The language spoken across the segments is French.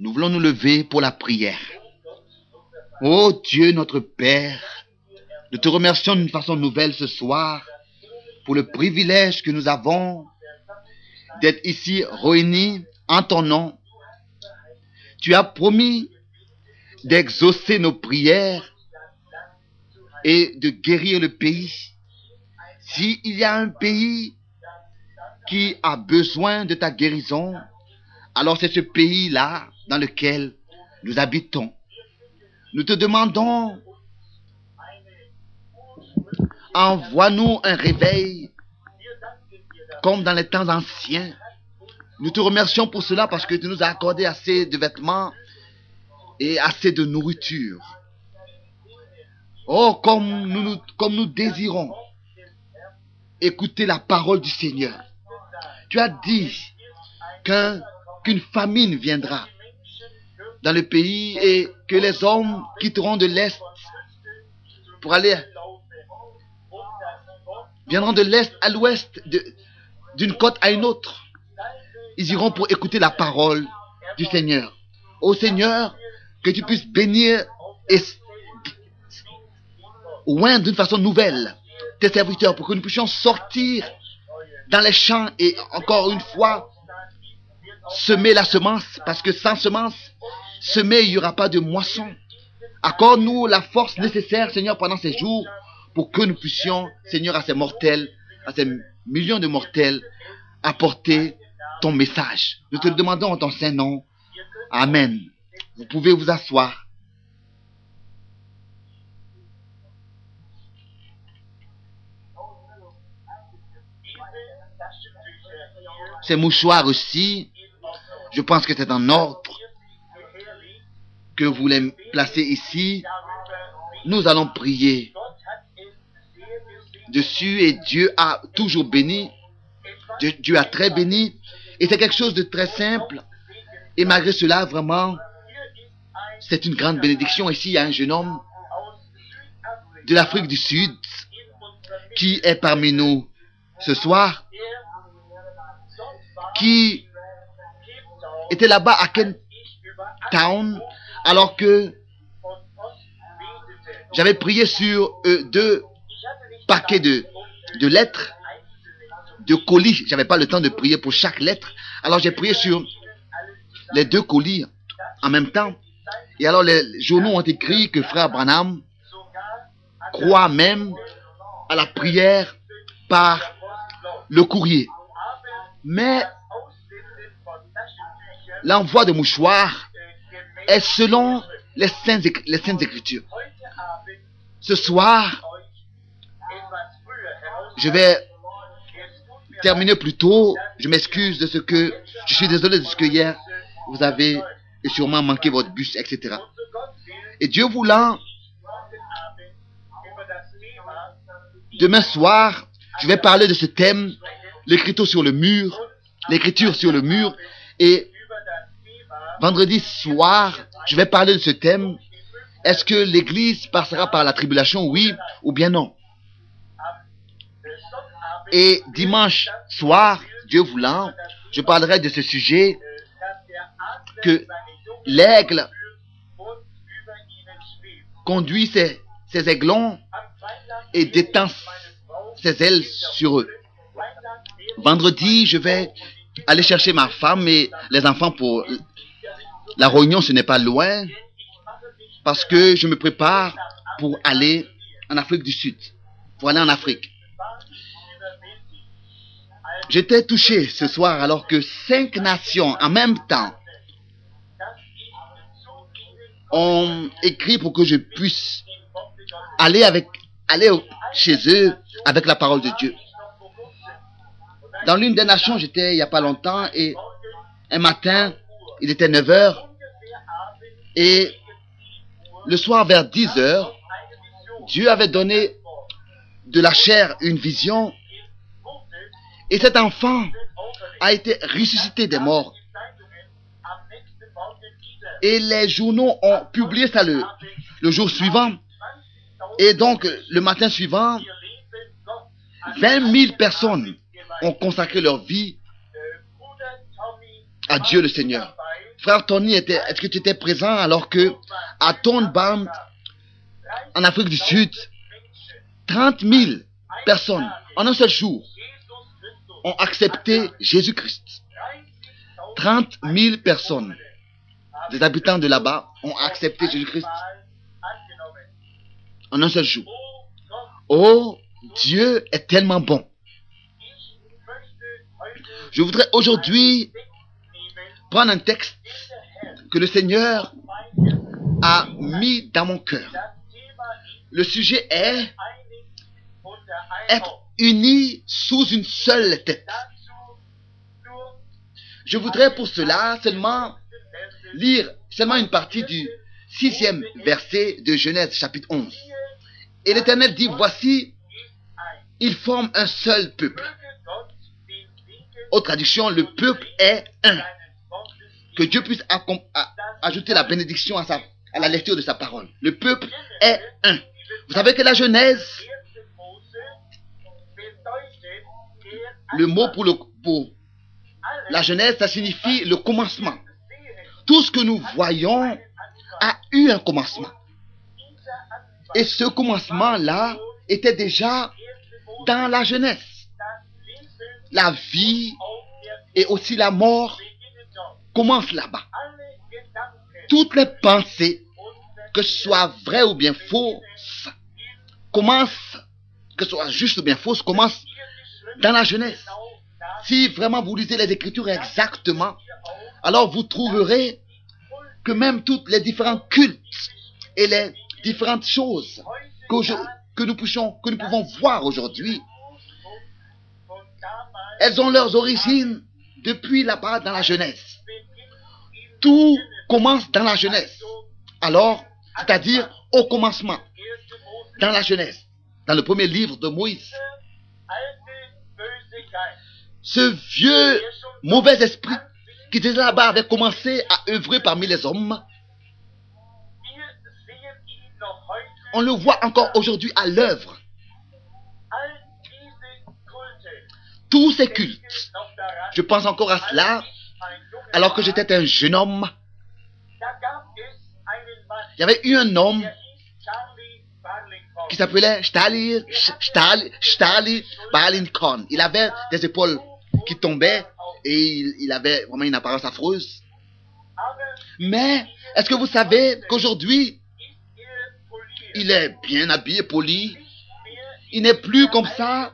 nous voulons nous lever pour la prière. Ô Dieu notre Père, nous te remercions d'une façon nouvelle ce soir pour le privilège que nous avons d'être ici réunis en ton nom. Tu as promis d'exaucer nos prières et de guérir le pays. S'il y a un pays qui a besoin de ta guérison, alors c'est ce pays-là dans lequel nous habitons. Nous te demandons, envoie-nous un réveil comme dans les temps anciens. Nous te remercions pour cela parce que tu nous as accordé assez de vêtements et assez de nourriture. Oh, comme nous, comme nous désirons écouter la parole du Seigneur. Tu as dit qu'une famine viendra dans le pays et que les hommes quitteront de l'Est pour aller viendront de l'Est à l'Ouest, d'une côte à une autre. Ils iront pour écouter la parole du Seigneur. Ô Seigneur, que tu puisses bénir et loin d'une façon nouvelle tes serviteurs pour que nous puissions sortir dans les champs et encore une fois semer la semence parce que sans semence, semer, il n'y aura pas de moisson. Accorde-nous la force nécessaire, Seigneur, pendant ces jours pour que nous puissions, Seigneur, à ces mortels, à ces millions de mortels, apporter ton message. Nous te le demandons en ton saint nom. Amen. Vous pouvez vous asseoir. Ces mouchoirs aussi, je pense que c'est en ordre que vous les placez ici. Nous allons prier dessus et Dieu a toujours béni. Dieu, a très béni. Et c'est quelque chose de très simple. Et malgré cela, vraiment, c'est une grande bénédiction. Ici, il y a un jeune homme de l'Afrique du Sud qui est parmi nous ce soir, qui était là-bas à Kent Town, alors que j'avais prié sur eux deux paquet de, de lettres, de colis. J'avais pas le temps de prier pour chaque lettre. Alors j'ai prié sur les deux colis en même temps. Et alors les journaux ont écrit que frère Branham croit même à la prière par le courrier. Mais l'envoi de mouchoirs est selon les saintes, les saintes écritures. Ce soir, je vais terminer plus tôt. Je m'excuse de ce que, je suis désolé de ce que hier vous avez sûrement manqué votre bus, etc. Et Dieu voulant, demain soir, je vais parler de ce thème, l'écriture sur le mur, l'écriture sur le mur, et vendredi soir, je vais parler de ce thème. Est-ce que l'Église passera par la tribulation, oui ou bien non? Et dimanche soir, Dieu voulant, je parlerai de ce sujet que l'aigle conduit ses, aiglons et détend ses ailes sur eux. Vendredi, je vais aller chercher ma femme et les enfants pour la réunion, ce n'est pas loin, parce que je me prépare pour aller en Afrique du Sud, pour aller en Afrique. J'étais touché ce soir alors que cinq nations en même temps ont écrit pour que je puisse aller avec, aller chez eux avec la parole de Dieu. Dans l'une des nations, j'étais il n'y a pas longtemps et un matin, il était 9 heures et le soir vers 10 heures, Dieu avait donné de la chair une vision et cet enfant a été ressuscité des morts. Et les journaux ont publié ça le, le jour suivant. Et donc, le matin suivant, 20 000 personnes ont consacré leur vie à Dieu le Seigneur. Frère Tony, est-ce que tu étais présent alors que à Tonbam, en Afrique du Sud, 30 000 personnes en un seul jour ont accepté Jésus-Christ? 30 000 personnes, des habitants de là-bas, ont accepté Jésus-Christ en un seul jour. Oh, Dieu est tellement bon. Je voudrais aujourd'hui prendre un texte que le Seigneur a mis dans mon cœur. Le sujet est être unis sous une seule tête. Je voudrais pour cela seulement lire seulement une partie du sixième verset de Genèse chapitre 11. Et l'Éternel dit, voici, ils forment un seul peuple. Autre traduction, le peuple est un. Que Dieu puisse ajouter la bénédiction à, la lecture de sa parole. Le peuple est un. Vous savez que la Genèse, le mot pour, le, pour la Genèse, ça signifie le commencement. Tout ce que nous voyons a eu un commencement. Et ce commencement-là était déjà dans la jeunesse. La vie et aussi la mort commencent là-bas. Toutes les pensées, que ce soit vrai ou bien faux, commencent, que ce soit juste ou bien fausse, commencent dans la jeunesse. Si vraiment vous lisez les Écritures exactement, alors vous trouverez que même toutes les différents cultes et les différentes choses que nous pouvons voir aujourd'hui, elles ont leurs origines depuis là-bas dans la jeunesse. Tout commence dans la jeunesse. Alors, c'est-à-dire au commencement, dans la jeunesse, dans le premier livre de Moïse. Ce vieux mauvais esprit qui était là-bas avait commencé à œuvrer parmi les hommes On le voit encore aujourd'hui à l'œuvre. Tous ces cultes, je pense encore à cela, alors que j'étais un jeune homme. Il y avait eu un homme qui s'appelait Stali, Stali. Il avait des épaules qui tombaient et il avait vraiment une apparence affreuse. Mais est-ce que vous savez qu'aujourd'hui, il est bien habillé, poli? Il n'est plus comme ça,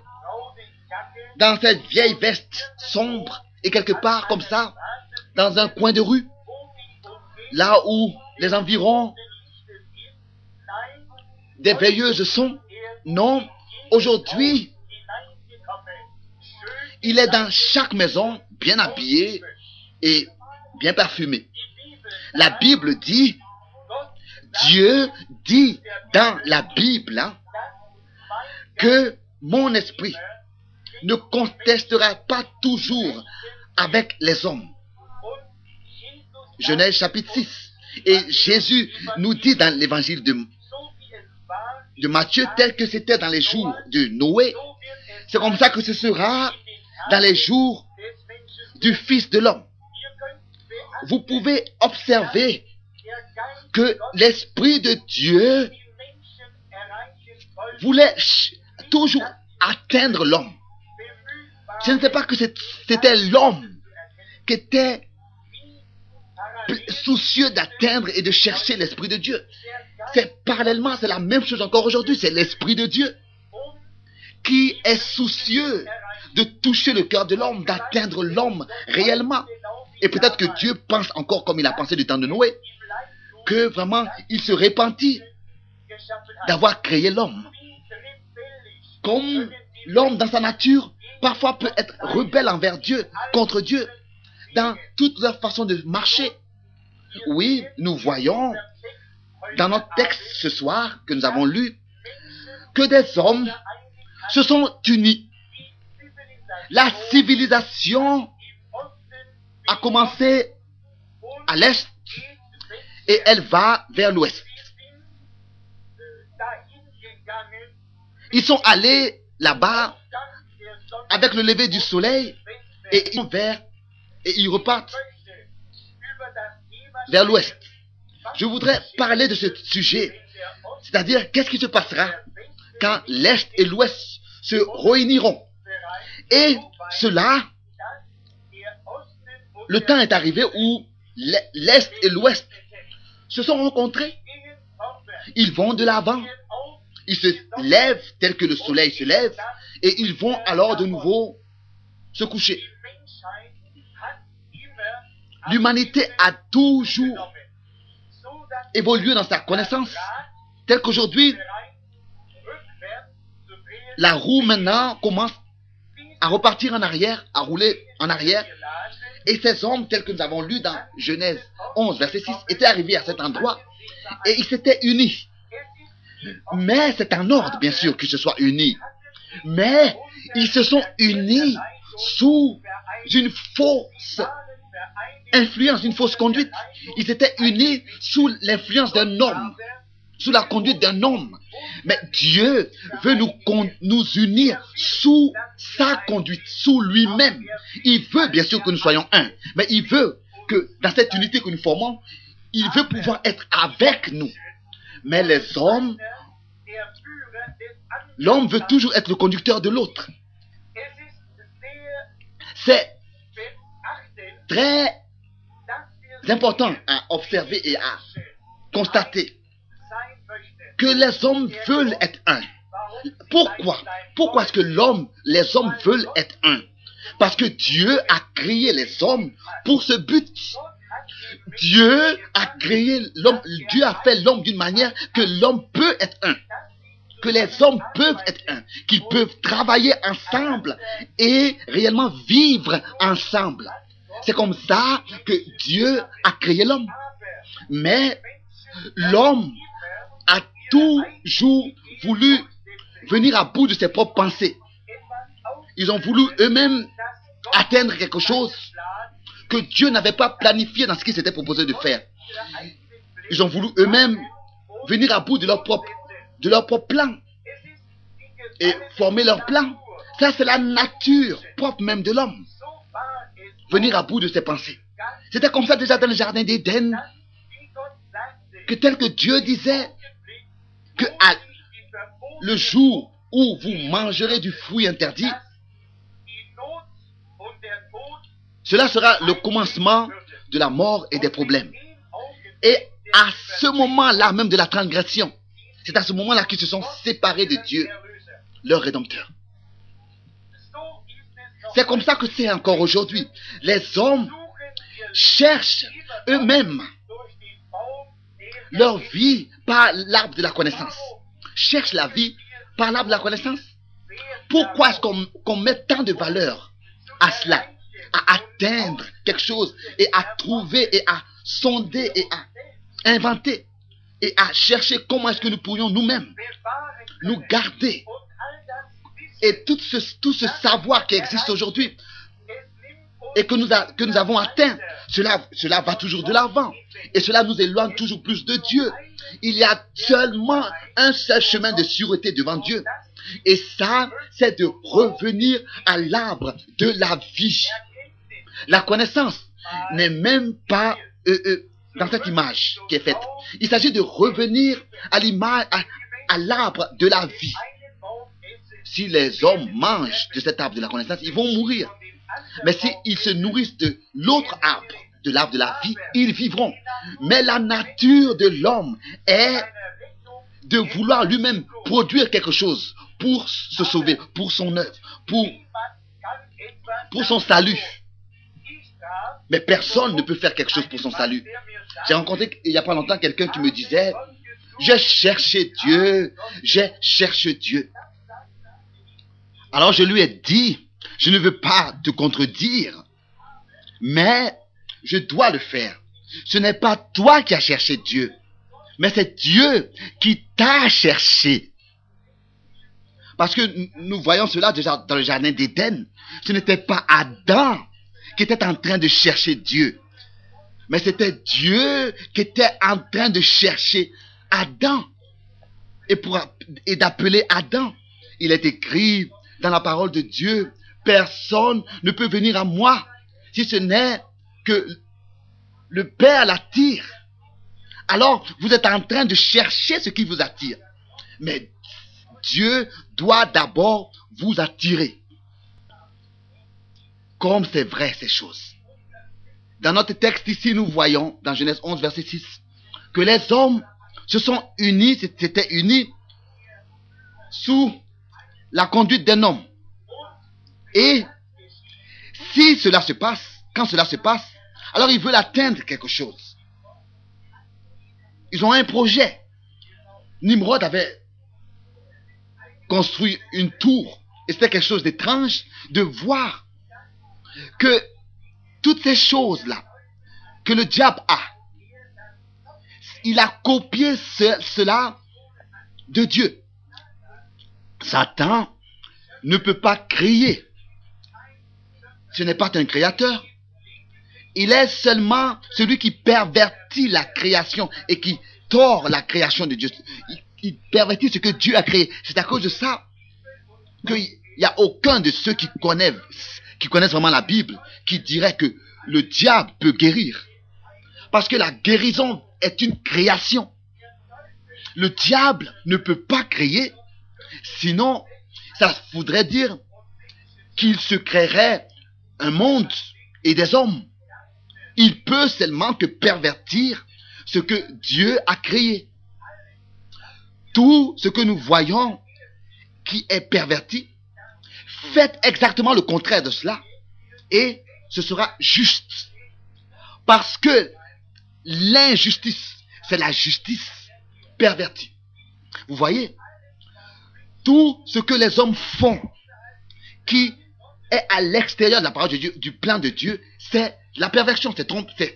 dans cette vieille veste sombre, et quelque part comme ça, dans un coin de rue, là où les environs des veilleuses sont. Non, aujourd'hui, il est dans chaque maison, bien habillé et bien parfumé. La Bible dit Dieu dit dans la Bible que mon esprit ne contestera pas toujours avec les hommes. Genèse chapitre 6. Et Jésus nous dit dans l'évangile de, Matthieu, tel que c'était dans les jours de Noé, c'est comme ça que ce sera dans les jours du Fils de l'homme. Vous pouvez observer que l'Esprit de Dieu voulait toujours atteindre l'homme. Je ne sais pas que c'était l'homme qui était soucieux d'atteindre et de chercher l'Esprit de Dieu. C'est parallèlement, c'est la même chose encore aujourd'hui, c'est l'Esprit de Dieu qui est soucieux de toucher le cœur de l'homme, d'atteindre l'homme réellement. Et peut-être que Dieu pense encore comme il a pensé du temps de Noé que vraiment il se repentit d'avoir créé l'homme. Comme l'homme dans sa nature parfois peut être rebelle envers Dieu, contre Dieu, dans toute leur façon de marcher. Oui, nous voyons dans notre texte ce soir que nous avons lu que des hommes se sont unis. La civilisation a commencé à l'est et elle va vers l'ouest. Ils sont allés là-bas avec le lever du soleil et ils vont vers et ils repartent vers l'ouest. Je voudrais parler de ce sujet, c'est-à-dire qu'est-ce qui se passera quand l'Est et l'Ouest se réuniront? Et cela, le temps est arrivé où l'Est et l'Ouest se sont rencontrés. Ils vont de l'avant. Ils se lèvent tel que le soleil se lève et ils vont alors de nouveau se coucher. L'humanité a toujours évolué dans sa connaissance, tel qu'aujourd'hui, la roue maintenant commence à repartir en arrière, à rouler en arrière. Et ces hommes, tels que nous avons lu dans Genèse 11, verset 6, étaient arrivés à cet endroit et ils s'étaient unis. Mais c'est un ordre, bien sûr, qu'ils se soient unis. Mais ils se sont unis sous une fausse influence, une fausse conduite. Ils étaient unis sous l'influence d'un homme, sous la conduite d'un homme. Mais Dieu veut nous, nous unir sous sa conduite, sous lui-même. Il veut bien sûr que nous soyons un, mais il veut que dans cette unité que nous formons, il veut pouvoir être avec nous. Mais les hommes, l'homme veut toujours être le conducteur de l'autre. C'est très important à observer et à constater que les hommes veulent être un. Pourquoi? Pourquoi est-ce que l'homme, les hommes veulent être un? Parce que Dieu a créé les hommes pour ce but. Dieu a créé l'homme, Dieu a fait l'homme d'une manière que l'homme peut être un. Que les hommes peuvent être un. Qu'ils peuvent travailler ensemble et réellement vivre ensemble. C'est comme ça que Dieu a créé l'homme. Mais l'homme a toujours voulu venir à bout de ses propres pensées. Ils ont voulu eux-mêmes atteindre quelque chose que Dieu n'avait pas planifié dans ce qu'ils s'était proposé de faire. Ils ont voulu eux-mêmes venir à bout de leur propre, de leur propre plan et former leur plan. Ça, c'est la nature propre même de l'homme. Venir à bout de ses pensées. C'était comme ça déjà dans le jardin d'Éden, que tel que Dieu disait, que le jour où vous mangerez du fruit interdit, cela sera le commencement de la mort et des problèmes. Et à ce moment-là même de la transgression, c'est à ce moment-là qu'ils se sont séparés de Dieu, leur Rédempteur. C'est comme ça que c'est encore aujourd'hui. Les hommes cherchent eux-mêmes leur vie par l'arbre de la connaissance. Cherchent la vie par l'arbre de la connaissance. Pourquoi est-ce qu'on met tant de valeur à cela? À atteindre quelque chose et à trouver et à sonder et à inventer et à chercher comment est-ce que nous pourrions nous-mêmes nous garder. Et tout ce, tout ce savoir qui existe aujourd'hui et que nous, que nous avons atteint, cela, cela va toujours de l'avant. Et cela nous éloigne toujours plus de Dieu. Il y a seulement un seul chemin de sûreté devant Dieu. Et ça, c'est de revenir à l'arbre de la vie. La connaissance n'est même pas euh, euh, dans cette image qui est faite. Il s'agit de revenir à à l'arbre de la vie. Si les hommes mangent de cet arbre de la connaissance, ils vont mourir. Mais s'ils se nourrissent de l'autre arbre, de l'arbre de la vie, ils vivront. Mais la nature de l'homme est de vouloir lui-même produire quelque chose pour se sauver, pour son œuvre, pour, pour son salut. Mais personne ne peut faire quelque chose pour son salut. J'ai rencontré il n'y a pas longtemps quelqu'un qui me disait, j'ai cherché Dieu, j'ai cherché Dieu. Alors je lui ai dit, je ne veux pas te contredire, mais je dois le faire. Ce n'est pas toi qui as cherché Dieu, mais c'est Dieu qui t'a cherché. Parce que nous voyons cela déjà dans le jardin d'Éden. Ce n'était pas Adam qui était en train de chercher Dieu, mais c'était Dieu qui était en train de chercher Adam et, et d'appeler Adam. Il est écrit dans la parole de Dieu, personne ne peut venir à moi si ce n'est que le Père l'attire, alors vous êtes en train de chercher ce qui vous attire. Mais Dieu doit d'abord vous attirer. Comme c'est vrai ces choses. Dans notre texte ici, nous voyons, dans Genèse 11, verset 6, que les hommes se sont unis, s'étaient unis sous la conduite d'un homme. Et si cela se passe, quand cela se passe, alors ils veulent atteindre quelque chose. Ils ont un projet. Nimrod avait construit une tour. Et c'était quelque chose d'étrange de voir que toutes ces choses-là que le diable a, il a copié cela de Dieu. Satan ne peut pas crier. Ce n'est pas un créateur. Il est seulement celui qui pervertit la création et qui tord la création de Dieu. Il, pervertit ce que Dieu a créé. C'est à cause de ça qu'il n'y a aucun de ceux qui connaissent vraiment la Bible qui dirait que le diable peut guérir. Parce que la guérison est une création. Le diable ne peut pas créer, sinon ça voudrait dire qu'il se créerait un monde et des hommes. Il peut seulement que pervertir ce que Dieu a créé. Tout ce que nous voyons qui est perverti, faites exactement le contraire de cela et ce sera juste. Parce que l'injustice, c'est la justice pervertie. Vous voyez, tout ce que les hommes font qui est à l'extérieur de la parole de Dieu, du plan de Dieu, c'est la perversion, c'est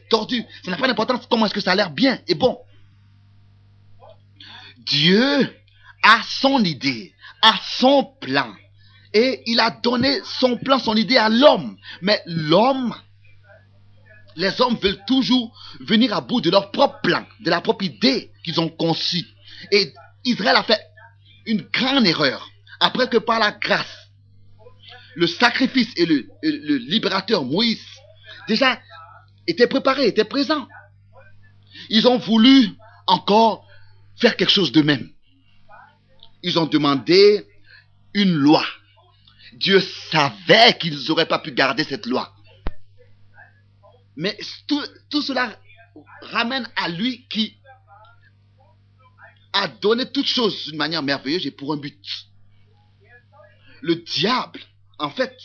tordu. Ça n'a pas d'importance comment est-ce que ça a l'air bien et bon. Dieu a son idée, a son plan. Et il a donné son plan, son idée à l'homme. Mais l'homme, les hommes veulent toujours venir à bout de leur propre plan, de la propre idée qu'ils ont conçue. Et Israël a fait une grande erreur. Après que par la grâce, le sacrifice et le, libérateur Moïse déjà étaient préparés, étaient présents. Ils ont voulu encore faire quelque chose de même. Ils ont demandé une loi. Dieu savait qu'ils n'auraient pas pu garder cette loi. Mais tout, tout, cela ramène à lui qui a donné toutes choses d'une manière merveilleuse et pour un but. Le diable, en fait,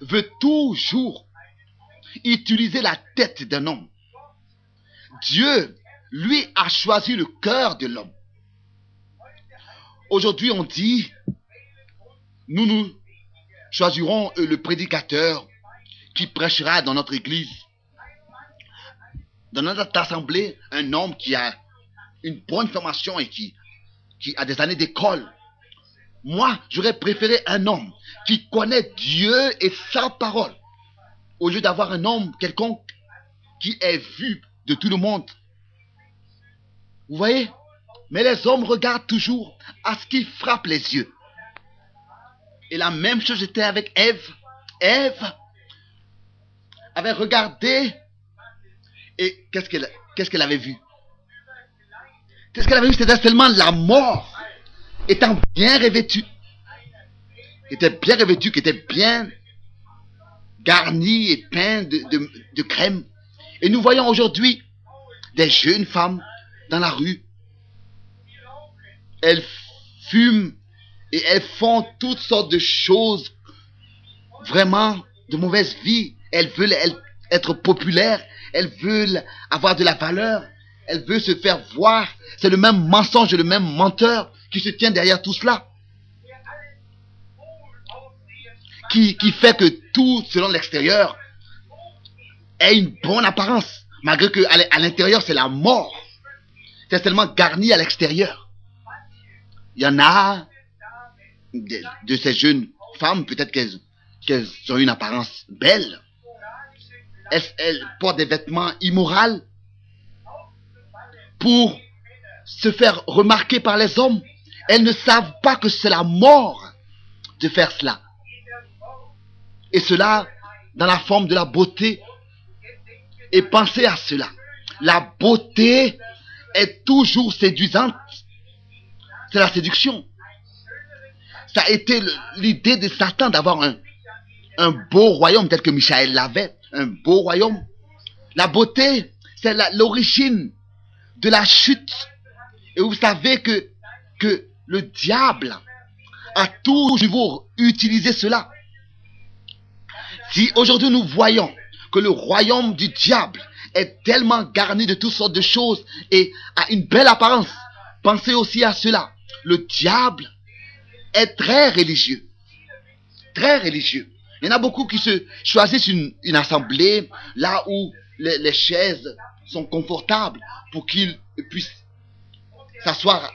veut toujours utiliser la tête d'un homme. Dieu, lui, a choisi le cœur de l'homme. Aujourd'hui, on dit, nous nous choisirons euh, le prédicateur qui prêchera dans notre église, dans notre assemblée, un homme qui a une bonne formation et qui, qui a des années d'école. Moi, j'aurais préféré un homme qui connaît Dieu et sa parole, au lieu d'avoir un homme quelconque qui est vu de tout le monde. Vous voyez? Mais les hommes regardent toujours à ce qui frappe les yeux. Et la même chose était avec Ève. Ève avait regardé et qu'est-ce qu'elle qu'est-ce qu'elle avait vu? Qu'est-ce qu'elle avait vu C'était seulement la mort étant bien revêtue. Était bien revêtue, qui était bien garnie et peint de crème. Et nous voyons aujourd'hui des jeunes femmes dans la rue. Elles fument et elles font toutes sortes de choses vraiment de mauvaise vie. Elles veulent être populaires, elles veulent avoir de la valeur, elles veulent se faire voir. C'est le même mensonge, le même menteur qui se tient derrière tout cela. Qui, qui fait que tout, selon l'extérieur, ait une bonne apparence. Malgré que à l'intérieur, c'est la mort. C'est seulement garni à l'extérieur. Il y en a de, ces jeunes femmes, peut-être qu'elles ont une apparence belle. Elles, portent des vêtements immoraux? Pour se faire remarquer par les hommes. Elles ne savent pas que c'est la mort de faire cela. Et cela dans la forme de la beauté Et pensez à cela. La beauté est toujours séduisante. C'est la séduction. Ça a été l'idée de Satan d'avoir un, beau royaume tel que Michael l'avait. Un beau royaume. La beauté, c'est l'origine de la chute. Et vous savez que, que le diable a toujours utilisé cela. Si aujourd'hui nous voyons que le royaume du diable est tellement garni de toutes sortes de choses et a une belle apparence, pensez aussi à cela. Le diable est très religieux. Très religieux. Il y en a beaucoup qui se choisissent une, assemblée là où les, les chaises sont confortables pour qu'ils puissent s'asseoir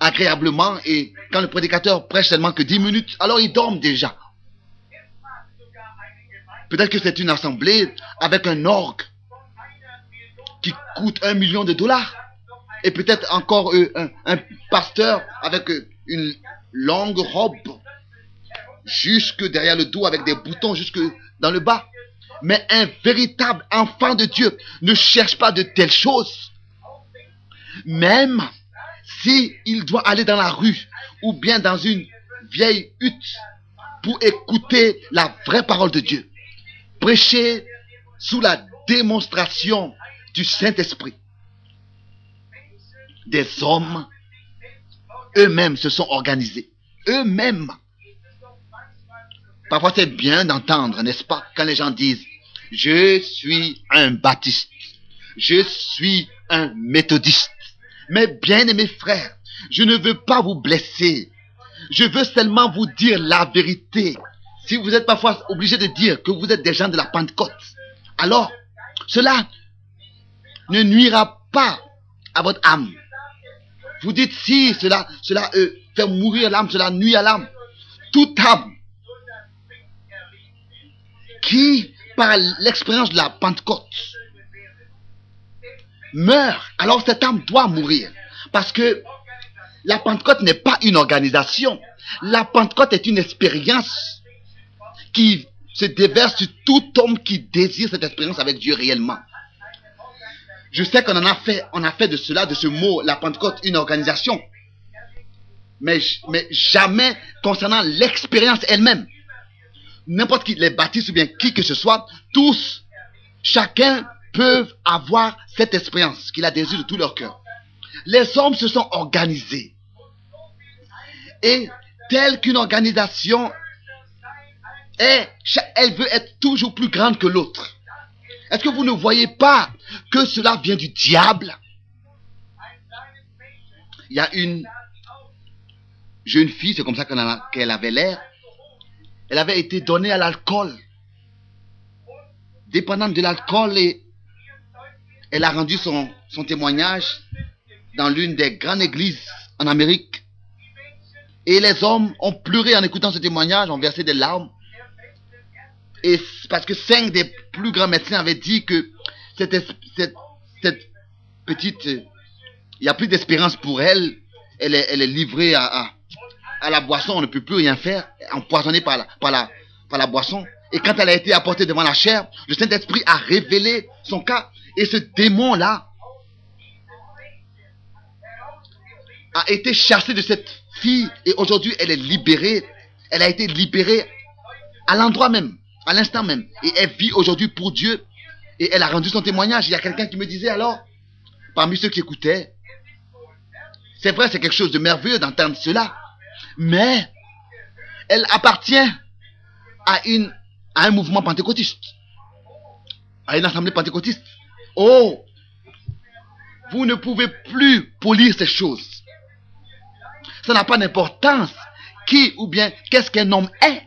agréablement et quand le prédicateur prêche seulement que 10 minutes, alors ils dorment déjà. Peut-être que c'est une assemblée avec un orgue qui coûte un million de dollars. Et peut-être encore euh, un, pasteur avec euh, une longue robe jusque derrière le dos avec des boutons jusque dans le bas. Mais un véritable enfant de Dieu ne cherche pas de telles choses. Même si il doit aller dans la rue ou bien dans une vieille hutte pour écouter la vraie parole de Dieu prêcher sous la démonstration du Saint-Esprit. Des hommes eux-mêmes se sont organisés. Eux-mêmes. Parfois c'est bien d'entendre, n'est-ce pas, quand les gens disent, je suis un baptiste, je suis un méthodiste. Mais bien aimés frères, je ne veux pas vous blesser. Je veux seulement vous dire la vérité. Si vous êtes parfois obligé de dire que vous êtes des gens de la Pentecôte, alors cela ne nuira pas à votre âme. Vous dites si cela, cela euh, fait mourir l'âme, cela nuit à l'âme. Toute âme qui, par l'expérience de la Pentecôte, meurt, alors cette âme doit mourir. Parce que la Pentecôte n'est pas une organisation. La Pentecôte est une expérience qui se déverse sur tout homme qui désire cette expérience avec Dieu réellement. Je sais qu'on en a fait, on a fait de cela, de ce mot, la Pentecôte, une organisation. Mais, mais jamais concernant l'expérience elle-même. N'importe qui, les baptistes ou bien qui que ce soit, tous, chacun peut avoir cette expérience qu'il a désiré de tout leur cœur. Les hommes se sont organisés. Et telle qu'une organisation et elle veut être toujours plus grande que l'autre. Est-ce que vous ne voyez pas que cela vient du diable? Il y a une jeune fille, c'est comme ça qu'elle avait l'air. Elle avait été donnée à l'alcool. Dépendante de l'alcool et elle a rendu son, témoignage dans l'une des grandes églises en Amérique. Et les hommes ont pleuré en écoutant ce témoignage, ont versé des larmes. Et parce que cinq des plus grands médecins avaient dit que cette, petite, il n'y a plus d'espérance pour elle. Elle est, livrée à, la boisson, on ne peut plus rien faire, empoisonnée par la, par la, par la boisson. Et quand elle a été apportée devant la chair, le Saint-Esprit a révélé son cas. Et ce démon-là a été chassé de cette fille. Et aujourd'hui, elle est libérée. Elle a été libérée à l'endroit même à l'instant même. Et elle vit aujourd'hui pour Dieu. Et elle a rendu son témoignage. Il y a quelqu'un qui me disait alors, parmi ceux qui écoutaient, c'est vrai, c'est quelque chose de merveilleux d'entendre cela. Mais elle appartient à, une, à un mouvement pentecôtiste. À une assemblée pentecôtiste. Oh, vous ne pouvez plus polir ces choses. Ça n'a pas d'importance qui ou bien qu'est-ce qu'un homme est.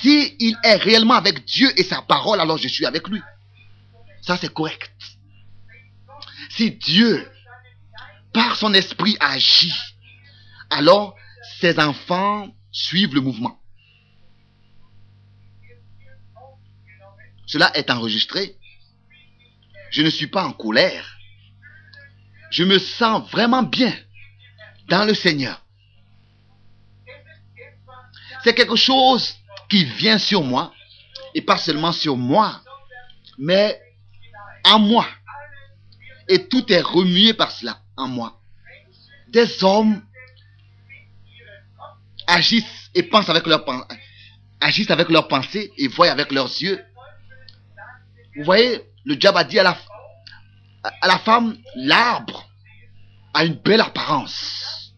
Si il est réellement avec Dieu et sa parole, alors je suis avec lui. Ça, c'est correct. Si Dieu, par son esprit, agit, alors ses enfants suivent le mouvement. Cela est enregistré. Je ne suis pas en colère. Je me sens vraiment bien dans le Seigneur. C'est quelque chose qui vient sur moi, et pas seulement sur moi, mais en moi. Et tout est remué par cela en moi. Des hommes agissent et pensent avec leur agissent avec leurs pensées et voient avec leurs yeux. Vous voyez, le diable a dit à la femme, l'arbre a une belle apparence.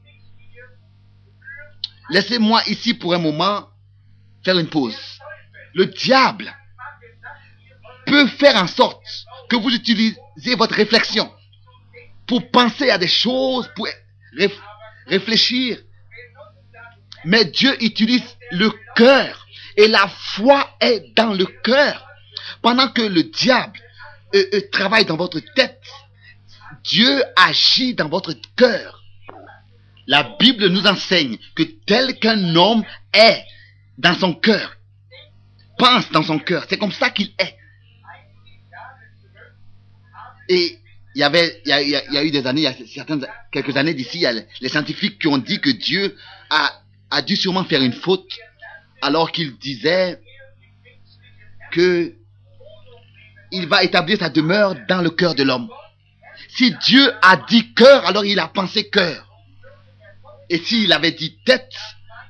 Laissez-moi ici pour un moment faire une pause. Le diable peut faire en sorte que vous utilisez votre réflexion pour penser à des choses, pour réfléchir. Mais Dieu utilise le cœur et la foi est dans le cœur. Pendant que le diable euh, euh, travaille dans votre tête, Dieu agit dans votre cœur. La Bible nous enseigne que tel qu'un homme est dans son cœur, pense dans son cœur, c'est comme ça qu'il est. Et il y avait, il y, a, eu des années, il y a certaines, quelques années d'ici, a les scientifiques qui ont dit que Dieu a, a dû sûrement faire une faute alors qu'il disait que il va établir sa demeure dans le cœur de l'homme. Si Dieu a dit cœur, alors il a pensé cœur. Et s'il avait dit tête,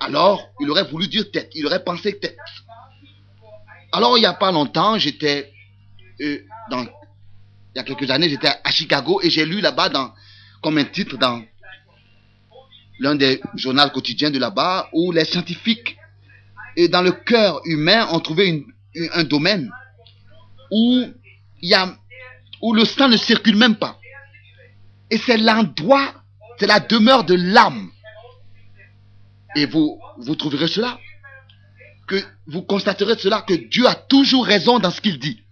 alors il aurait voulu dire tête. Il aurait pensé tête. Alors il n'y a pas longtemps, j'étais euh, il y a quelques années, j'étais à Chicago et j'ai lu là-bas dans, comme un titre dans l'un des journaux quotidiens de là-bas où les scientifiques et dans le cœur humain ont trouvé un domaine où y a, où le sang ne circule même pas. Et c'est l'endroit, c'est la demeure de l'âme. Et vous, vous trouverez cela. Que vous constaterez cela, que Dieu a toujours raison dans ce qu'il dit.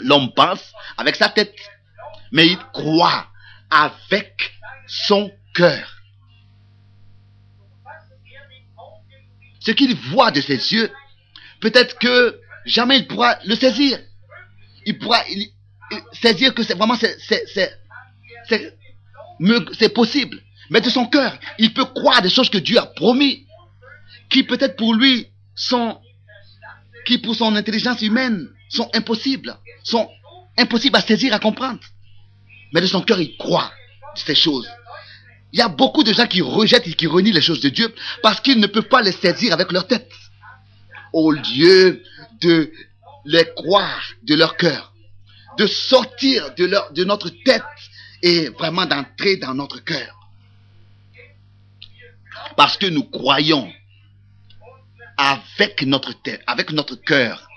L'homme pense avec sa tête, mais il croit avec son Ce qu'il voit de ses yeux, peut-être que jamais il pourra le saisir. Il pourra saisir que c'est vraiment c'est c'est possible. Mais de son cœur, il peut croire des choses que Dieu a promis, qui peut-être pour lui sont, qui pour son intelligence humaine sont impossibles, sont impossibles à saisir, à comprendre. Mais de son cœur, il croit ces choses. Il y a beaucoup de gens qui rejettent et qui renient les choses de Dieu parce qu'ils ne peuvent pas les saisir avec leur tête. Au lieu de les croire de leur cœur, de sortir de, leur, de notre tête et vraiment d'entrer dans notre cœur. Parce que nous croyons avec notre tête, avec notre cœur,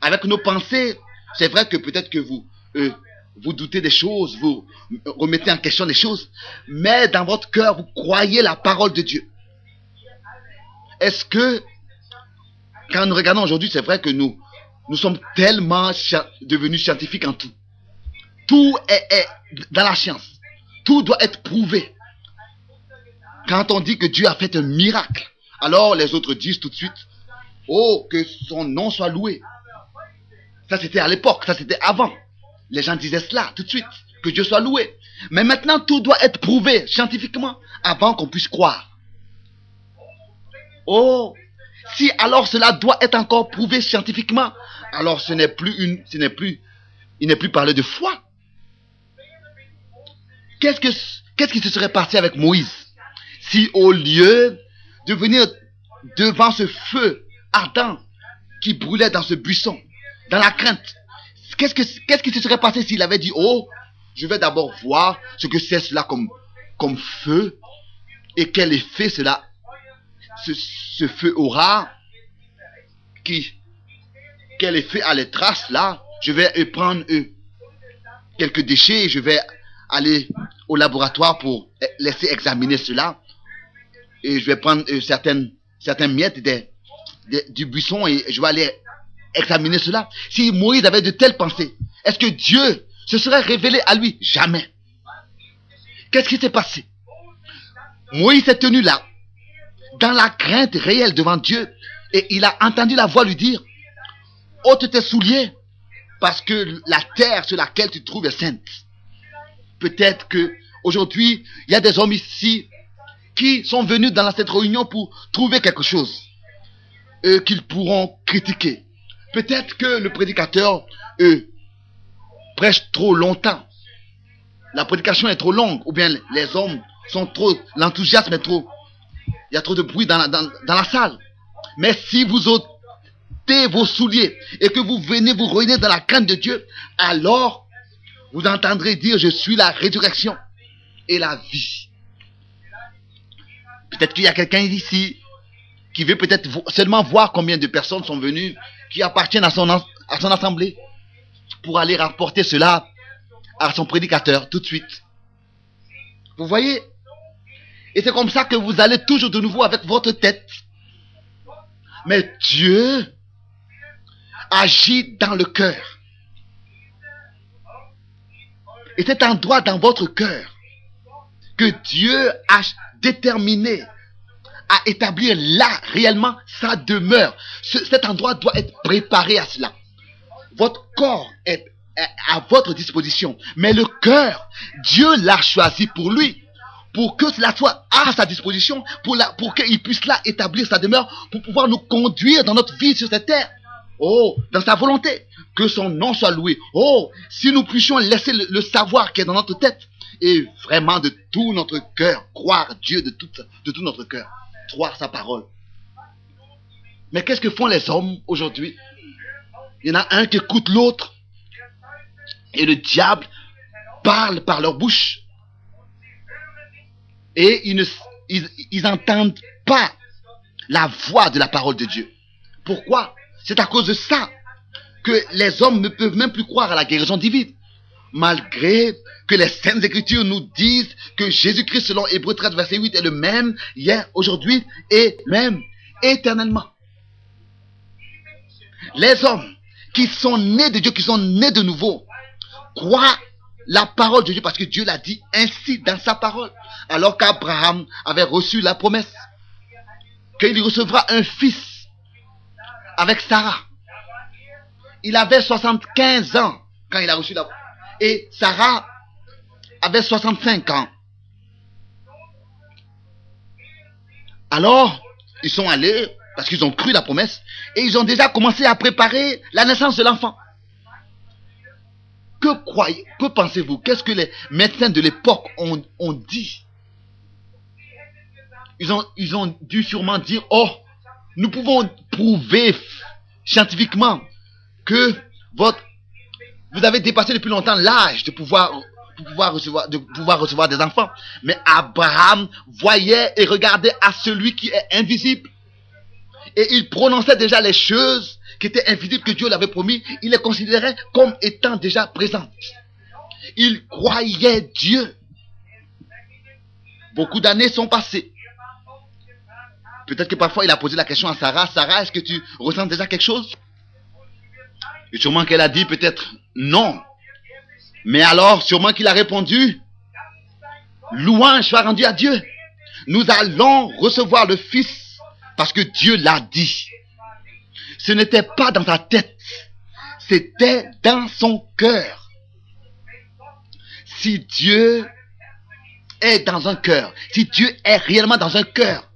avec nos pensées. C'est vrai que peut-être que vous, euh, vous doutez des choses, vous remettez en question des choses, mais dans votre cœur, vous croyez la parole de Dieu. Est-ce que, quand nous regardons aujourd'hui, c'est vrai que nous, nous sommes tellement devenus scientifiques en tout. Tout est, dans la science. Tout doit être prouvé. Quand on dit que Dieu a fait un miracle, alors les autres disent tout de suite, oh, que son nom soit loué. Ça c'était à l'époque, ça c'était avant. Les gens disaient cela tout de suite, que Dieu soit loué. Mais maintenant tout doit être prouvé scientifiquement avant qu'on puisse croire. Oh, si alors cela doit être encore prouvé scientifiquement, alors ce n'est plus une, ce n'est plus, il n'est plus parlé de foi. Qu'est-ce, que, qu'est-ce qui se serait passé avec Moïse si au lieu de venir devant ce feu ardent qui brûlait dans ce buisson, dans la crainte, qu'est-ce, que, qu'est-ce qui se serait passé s'il avait dit, oh, je vais d'abord voir ce que c'est cela comme, comme feu et quel effet cela, ce, ce feu aura, qui, quel effet a les traces là? Je vais prendre quelques déchets et je vais aller au laboratoire pour laisser examiner cela. Et je vais prendre euh, certaines, certaines miettes du buisson et je vais aller examiner cela. Si Moïse avait de telles pensées, est-ce que Dieu se serait révélé à lui? Jamais. Qu'est-ce qui s'est passé? Moïse s'est tenu là, dans la crainte réelle devant Dieu, et il a entendu la voix lui dire, ôte tes souliers, parce que la terre sur laquelle tu trouves est sainte. Peut-être que aujourd'hui, il y a des hommes ici qui sont venus dans cette réunion pour trouver quelque chose qu'ils pourront critiquer. Peut-être que le prédicateur eux, prêche trop longtemps. La prédication est trop longue. Ou bien les hommes sont trop... L'enthousiasme est trop... Il y a trop de bruit dans la, dans la salle. Mais si vous ôtez vos souliers et que vous venez vous ruiner dans la crainte de Dieu, alors vous entendrez dire, je suis la résurrection et la vie. Peut-être qu'il y a quelqu'un ici qui veut peut-être seulement voir combien de personnes sont venues qui appartiennent à son, assemblée pour aller rapporter cela à son prédicateur tout de suite. Vous voyez? Et c'est comme ça que vous allez toujours de nouveau avec votre tête. Mais Dieu agit dans le cœur. Et c'est un droit dans votre cœur que Dieu a déterminé à établir là réellement sa demeure. cet endroit doit être préparé à cela. Votre corps est à votre disposition, mais le cœur, Dieu l'a choisi pour lui, pour que cela soit à sa disposition, pour, pour qu'il puisse là établir sa demeure, pour pouvoir nous conduire dans notre vie sur cette terre. Oh, dans sa volonté, que son nom soit loué. Oh, si nous puissions laisser le, savoir qui est dans notre tête et vraiment de tout notre cœur, croire Dieu de tout, de tout notre cœur, sa parole. Mais qu'est-ce que font les hommes aujourd'hui? Il y en a un qui écoute l'autre et le diable parle par leur bouche. Et ils n'entendent pas la voix de la parole de Dieu. Pourquoi? C'est à cause de ça que les hommes ne peuvent même plus croire à la guérison divine. Malgré que les Saintes Écritures nous disent que Jésus-Christ, selon Hébreu 13, verset 8, est le même hier, aujourd'hui et même éternellement. Les hommes qui sont nés de Dieu, qui sont nés de nouveau, croient la parole de Dieu parce que Dieu l'a dit ainsi dans sa parole. Alors qu'Abraham avait reçu la promesse qu'il recevra un fils avec Sarah. Il avait 75 ans quand il a reçu la et Sarah avait 65 ans. Alors, ils sont allés parce qu'ils ont cru la promesse et ils ont déjà commencé à préparer la naissance de l'enfant. Que croyez, que pensez-vous? Qu'est-ce que les médecins de l'époque ont, dit? Ils ont, ils ont dû sûrement dire, oh, nous pouvons prouver scientifiquement que votre, vous avez dépassé depuis longtemps l'âge de pouvoir, recevoir, recevoir des enfants. Mais Abraham voyait et regardait à celui qui est invisible. Et il prononçait déjà les choses qui étaient invisibles que Dieu l'avait promis. Il les considérait comme étant déjà présentes. Il croyait Dieu. Beaucoup d'années sont passées. Peut-être que parfois il a posé la question à Sarah. Sarah, est-ce que tu ressens déjà quelque chose? Et sûrement qu'elle a dit peut-être non. Mais alors, sûrement qu'il a répondu, louange soit rendu à Dieu. Nous allons recevoir le Fils parce que Dieu l'a dit. Ce n'était pas dans sa tête, c'était dans son cœur. Si Dieu est dans un cœur, si Dieu est réellement dans un cœur,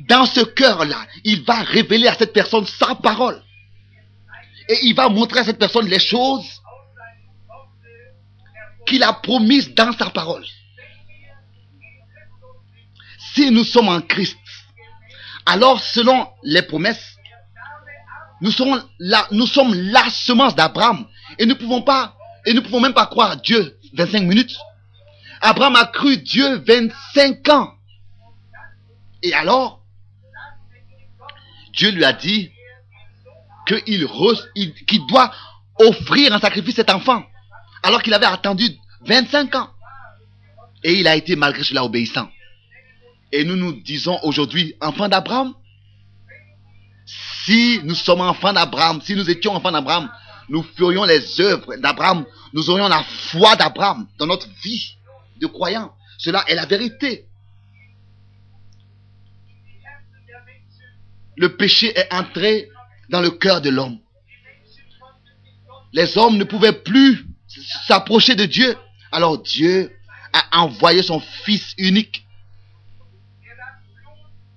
dans ce cœur-là, il va révéler à cette personne sa parole. Et il va montrer à cette personne les choses qu'il a promises dans sa parole. Si nous sommes en Christ, alors selon les promesses, nous, sommes la, semence d'Abraham. Et nous ne pouvons pas, et nous pouvons même pas croire Dieu 25 minutes. Abraham a cru Dieu 25 ans. Et alors, Dieu lui a dit qu'il doit offrir en sacrifice cet enfant. Alors qu'il avait attendu 25 ans. Et il a été malgré cela obéissant. Et nous nous disons aujourd'hui, enfant d'Abraham, si nous sommes enfants d'Abraham, si nous étions enfants d'Abraham, nous ferions les œuvres d'Abraham, nous aurions la foi d'Abraham dans notre vie de croyant. Cela est la vérité. Le péché est entré dans le cœur de l'homme. Les hommes ne pouvaient plus s'approcher de Dieu. Alors Dieu a envoyé son Fils unique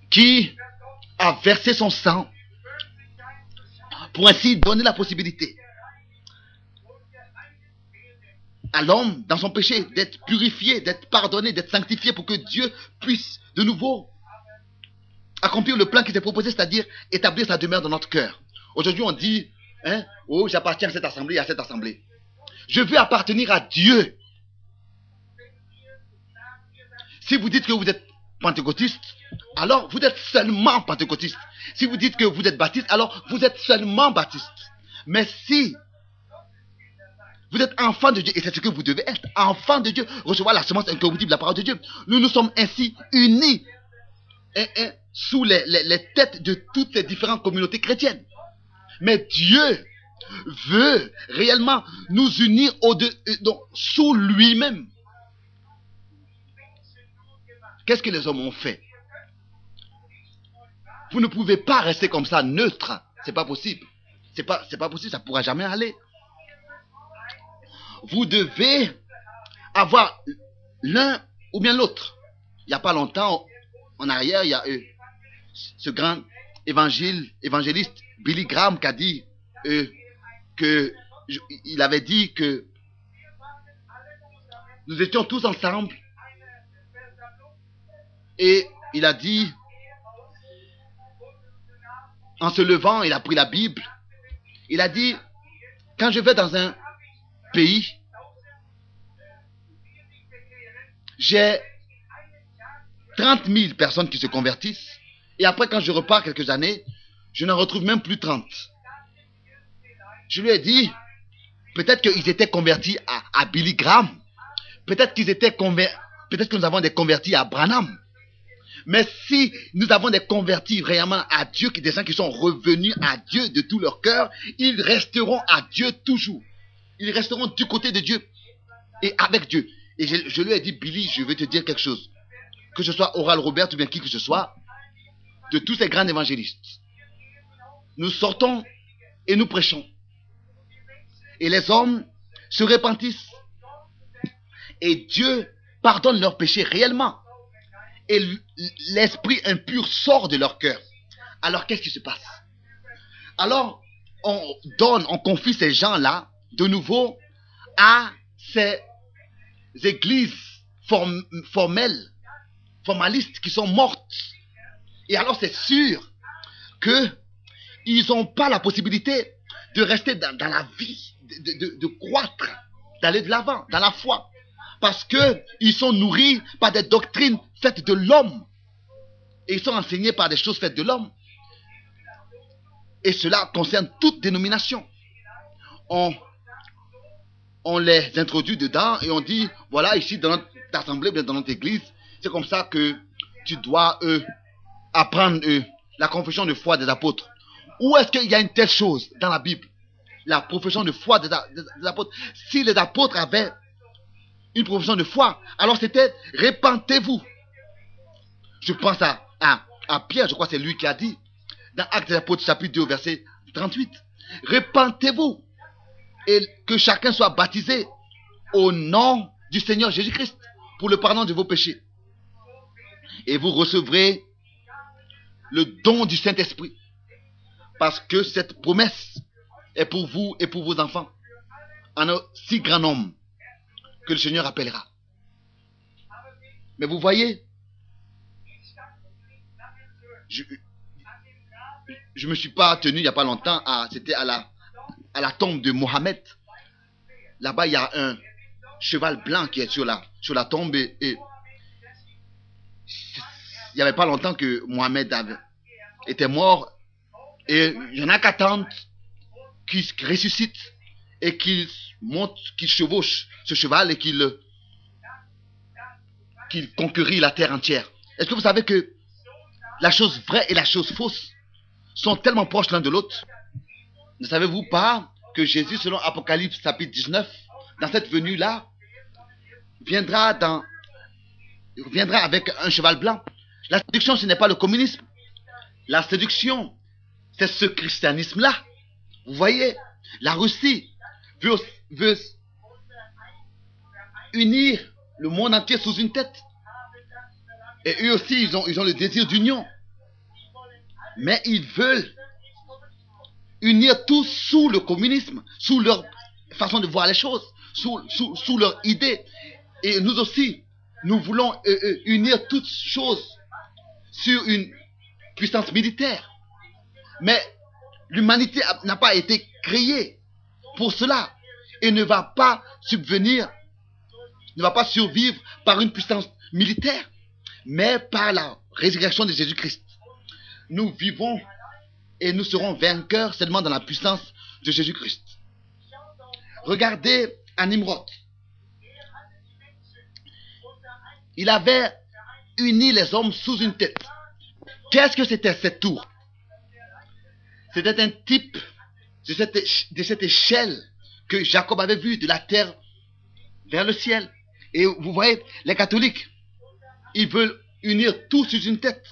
qui a versé son sang pour ainsi donner la possibilité à l'homme dans son péché d'être purifié, d'être pardonné, d'être sanctifié pour que Dieu puisse de nouveau accomplir le plan qui s'est proposé, c'est-à-dire établir sa demeure dans notre cœur. Aujourd'hui, on dit, hein, oh, j'appartiens à cette assemblée, à cette assemblée. Je veux appartenir à Dieu. Si vous dites que vous êtes pentecôtiste, alors vous êtes seulement pentecôtiste. Si vous dites que vous êtes baptiste, alors vous êtes seulement baptiste. Mais si vous êtes enfant de Dieu, et c'est ce que vous devez être, enfant de Dieu, recevoir la semence incorruptible de la parole de Dieu, nous nous sommes ainsi unis sous les, têtes de toutes les différentes communautés chrétiennes. Mais Dieu veut réellement nous unir au euh, sous lui-même. Qu'est-ce que les hommes ont fait? Vous ne pouvez pas rester comme ça neutre. C'est pas possible. C'est pas, pas possible. Ça pourra jamais aller. Vous devez avoir l'un ou bien l'autre. Il n'y a pas longtemps, en arrière, il y a eu ce grand évangile, évangéliste Billy Graham qui a dit euh, que il avait dit que nous étions tous ensemble et il a dit, en se levant, il a pris la Bible. Il a dit, quand je vais dans un pays, j'ai 30 000 personnes qui se convertissent. Et après, quand je repars quelques années, je n'en retrouve même plus 30. Je lui ai dit, peut-être qu'ils étaient convertis à, Billy Graham. Peut-être qu'ils étaient Peut-être que nous avons des convertis à Branham. Mais si nous avons des convertis vraiment à Dieu, des gens qui sont revenus à Dieu de tout leur cœur, ils resteront à Dieu toujours. Ils resteront du côté de Dieu et avec Dieu. Et je, lui ai dit, Billy, je veux te dire quelque chose. Que ce soit Oral Robert ou bien qui que ce soit, de tous ces grands évangélistes. Nous sortons et nous prêchons. Et les hommes se repentissent. Et Dieu pardonne leurs péchés réellement et l'esprit impur sort de leur cœur. Alors qu'est-ce qui se passe? Alors on donne, on confie ces gens-là de nouveau à ces églises formelles, formalistes qui sont mortes. Et alors c'est sûr que ils n'ont pas la possibilité de rester dans, la vie, de croître, d'aller de l'avant, dans la foi. Parce qu'ils sont nourris par des doctrines faites de l'homme. Et ils sont enseignés par des choses faites de l'homme. Et cela concerne toute dénomination. On, on les introduit dedans et on dit, voilà, ici dans notre assemblée, dans notre église, c'est comme ça que tu dois euh, apprendre euh, la confession de foi des apôtres. Où est-ce qu'il y a une telle chose dans la Bible? La profession de foi des apôtres. Si les apôtres avaient une profession de foi. Alors c'était répentez-vous. Je pense à, à, Pierre, je crois que c'est lui qui a dit, dans Actes des Apôtres, chapitre 2, verset 38. Répentez-vous et que chacun soit baptisé au nom du Seigneur Jésus-Christ pour le pardon de vos péchés. Et vous recevrez le don du Saint-Esprit. Parce que cette promesse est pour vous et pour vos enfants. En un si grand nombre que le Seigneur appellera. Mais vous voyez, je ne me suis pas tenu il n'y a pas longtemps à, c'était à la, à la tombe de Mohamed. Là-bas, il y a un cheval blanc qui est sur la, sur la tombe et, il n'y avait pas longtemps que Mohamed était mort et il y en a qu'attendre qu'il ressuscite et qu'il monte, qu'il chevauche ce cheval et qu'il qu'il conquérit la terre entière. Est-ce que vous savez que la chose vraie et la chose fausse sont tellement proches l'un de l'autre? Ne savez-vous pas que Jésus, selon Apocalypse chapitre 19, dans cette venue-là, viendra, dans, viendra avec un cheval blanc? La séduction, ce n'est pas le communisme. La séduction, c'est ce christianisme-là. Vous voyez, la Russie veut, unir le monde entier sous une tête. Et eux aussi, ils ont, ils ont le désir d'union. Mais ils veulent unir tous sous le communisme, sous leur façon de voir les choses, sous, sous, sous leur idée. Et nous aussi, nous voulons euh, euh, unir toutes choses sur une puissance militaire. Mais l'humanité n'a pas été créée pour cela et ne va pas subvenir, ne va pas survivre par une puissance militaire, mais par la résurrection de Jésus-Christ. Nous vivons et nous serons vainqueurs seulement dans la puissance de Jésus-Christ. Regardez à Nimrod. Il avait uni les hommes sous une tête. Qu'est-ce que c'était cette tour? C'était un type de cette, de cette échelle que Jacob avait vue de la terre vers le ciel. Et vous voyez, les catholiques, ils veulent unir tout sous une tête.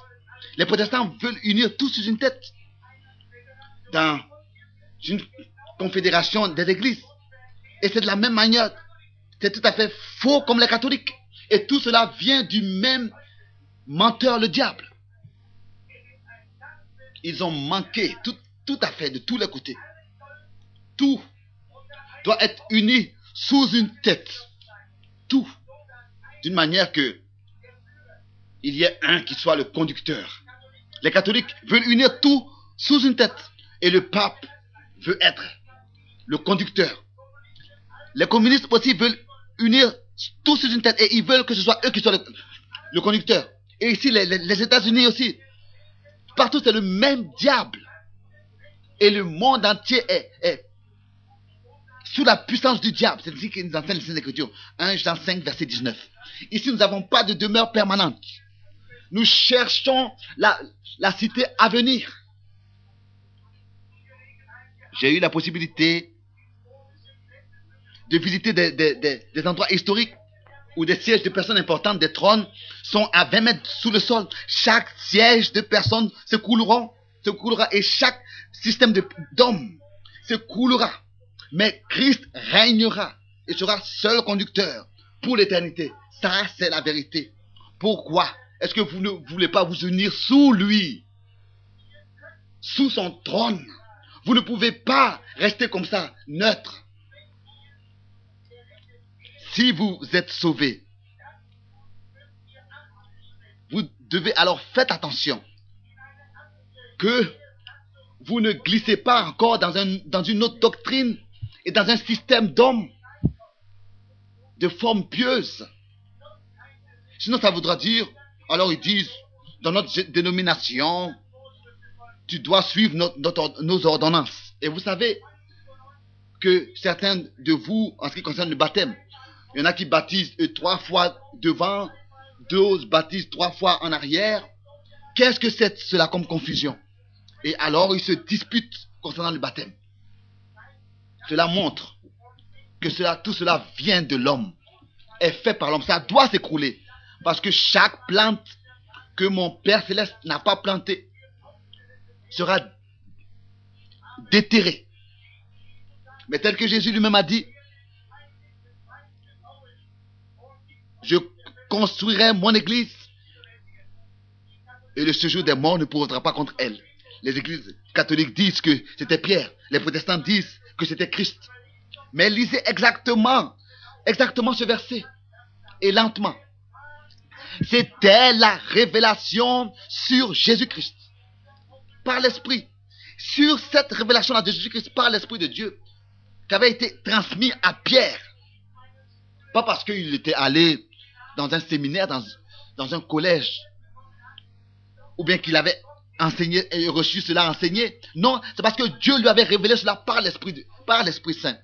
Les protestants veulent unir tout sous une tête. Dans une confédération des églises. Et c'est de la même manière. C'est tout à fait faux comme les catholiques. Et tout cela vient du même menteur, le diable. Ils ont manqué tout, tout à fait de tous les côtés. Tout doit être uni sous une tête. Tout. D'une manière que il y ait un qui soit le conducteur. Les catholiques veulent unir tout sous une tête. Et le pape veut être le conducteur. Les communistes aussi veulent unir tout sous une tête et ils veulent que ce soit eux qui soient le, conducteur. Et ici, les, États-Unis aussi. Partout, c'est le même diable. Et le monde entier est, sous la puissance du diable. C'est ce qu'il nous enseigne les Écritures. 1 Jean 5, verset 19. Ici, nous n'avons pas de demeure permanente. Nous cherchons la cité à venir. J'ai eu la possibilité de visiter des, endroits historiques où des sièges de personnes importantes, des trônes, sont à 20 mètres sous le sol. Chaque siège de personnes se coulera, se coulera et chaque système d'hommes se coulera. Mais Christ régnera et sera seul conducteur pour l'éternité. Ça, c'est la vérité. Pourquoi est-ce que vous ne voulez pas vous unir sous lui, sous son trône? Vous ne pouvez pas rester comme ça, neutre. Si vous êtes sauvé, vous devez alors faire attention que vous ne glissez pas encore dans, dans une autre doctrine et dans un système d'hommes de forme pieuse. Sinon, ça voudra dire, alors ils disent, dans notre dénomination, tu dois suivre nos ordonnances. Et vous savez que certains de vous, en ce qui concerne le baptême, il y en a qui baptisent trois fois devant, d'autres baptisent trois fois en arrière. Qu'est-ce que c'est cela comme confusion? Et alors ils se disputent concernant le baptême. Cela montre que tout cela vient de l'homme, est fait par l'homme. Ça doit s'écrouler. Parce que chaque plante que mon Père céleste n'a pas plantée sera déterrée. Mais tel que Jésus lui-même a dit, je construirai mon église et le séjour des morts ne pourra pas contre elle. Les églises catholiques disent que c'était Pierre. Les protestants disent que c'était Christ. Mais lisez exactement, exactement ce verset. Et lentement. C'était la révélation sur Jésus-Christ. Par l'Esprit. Sur cette révélation de Jésus-Christ par l'Esprit de Dieu. Qui avait été transmis à Pierre. Pas parce qu'il était allé dans un séminaire, dans, un collège, ou bien qu'il avait enseigné et reçu cela enseigné. Non, c'est parce que Dieu lui avait révélé cela par l'Esprit, Saint.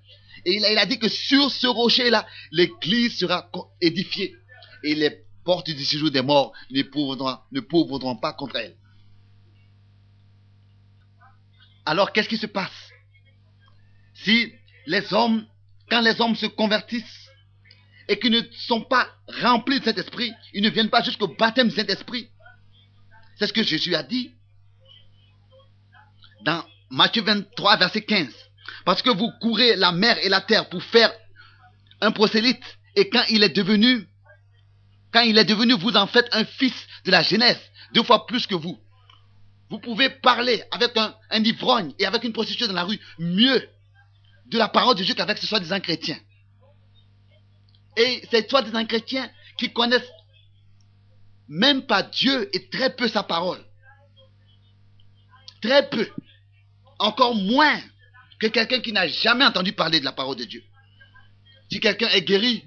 Et il a, dit que sur ce rocher-là, l'Église sera édifiée. Et les portes du séjour des morts ne pourront pas contre elle. Alors, qu'est-ce qui se passe? Si les hommes, quand les hommes se convertissent, et qui ne sont pas remplis de cet esprit, ils ne viennent pas jusqu'au baptême de cet esprit. C'est ce que Jésus a dit dans Matthieu 23, verset 15. Parce que vous courez la mer et la terre pour faire un prosélyte, et quand il est devenu, quand il est devenu, vous en faites un fils de la jeunesse, deux fois plus que vous. Vous pouvez parler avec un, un ivrogne et avec une prostituée dans la rue mieux de la parole de Dieu qu'avec ce soit des chrétiens. Et c'est soit des chrétiens qui connaissent même pas Dieu et très peu sa parole. Très peu. Encore moins que quelqu'un qui n'a jamais entendu parler de la parole de Dieu. Si quelqu'un est guéri,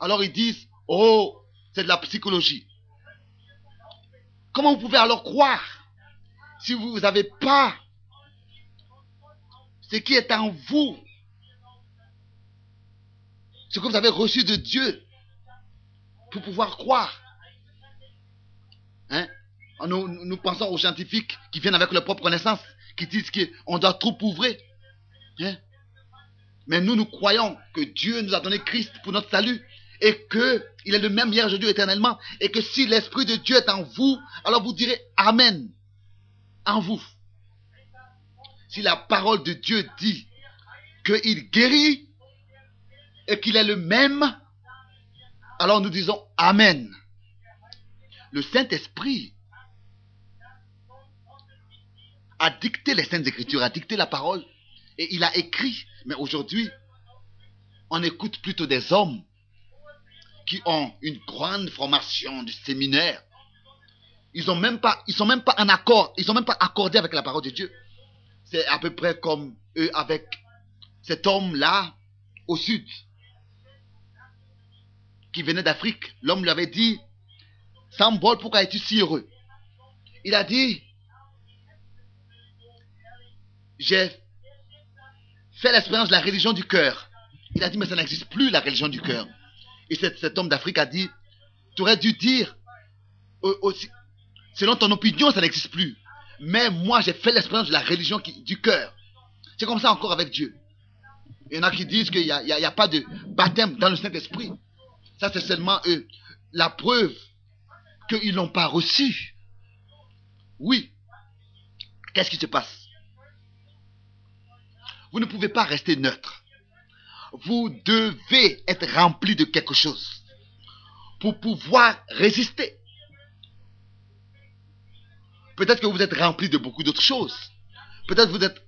alors ils disent, oh, c'est de la psychologie. Comment vous pouvez alors croire si vous n'avez pas ce qui est en vous, ce que vous avez reçu de Dieu pour pouvoir croire hein? nous, nous, pensons aux scientifiques qui viennent avec leur propre connaissance, qui disent qu'on doit tout ouvrir. Hein? Mais nous, nous croyons que Dieu nous a donné Christ pour notre salut et qu'il est le même hier, aujourd'hui, éternellement. Et que si l'Esprit de Dieu est en vous, alors vous direz Amen en vous. Si la parole de Dieu dit qu'il guérit et qu'il est le même, alors nous disons Amen. Le Saint-Esprit a dicté les Saintes Écritures, a dicté la parole et il a écrit. Mais aujourd'hui, on écoute plutôt des hommes qui ont une grande formation du séminaire. Ils ont sont même pas en accord, ils sont même pas accordés avec la parole de Dieu. C'est à peu près comme eux avec cet homme-là au sud qui venait d'Afrique. L'homme lui avait dit, Sambol, pourquoi es-tu si heureux? Il a dit, j'ai fait l'expérience de la religion du cœur. Il a dit, mais ça n'existe plus, la religion du cœur. Et cet, homme d'Afrique a dit, tu aurais dû dire, aussi, selon ton opinion, ça n'existe plus. Mais moi, j'ai fait l'expérience de la religion du cœur. C'est comme ça encore avec Dieu. Il y en a qui disent qu'il n'y a, pas de baptême dans le Saint-Esprit. Ça, c'est seulement eux. La preuve qu'ils n'ont pas reçu. Oui. Qu'est-ce qui se passe? Vous ne pouvez pas rester neutre vous devez être rempli de quelque chose pour pouvoir résister. Peut-être que vous êtes rempli de beaucoup d'autres choses. Peut-être vous êtes,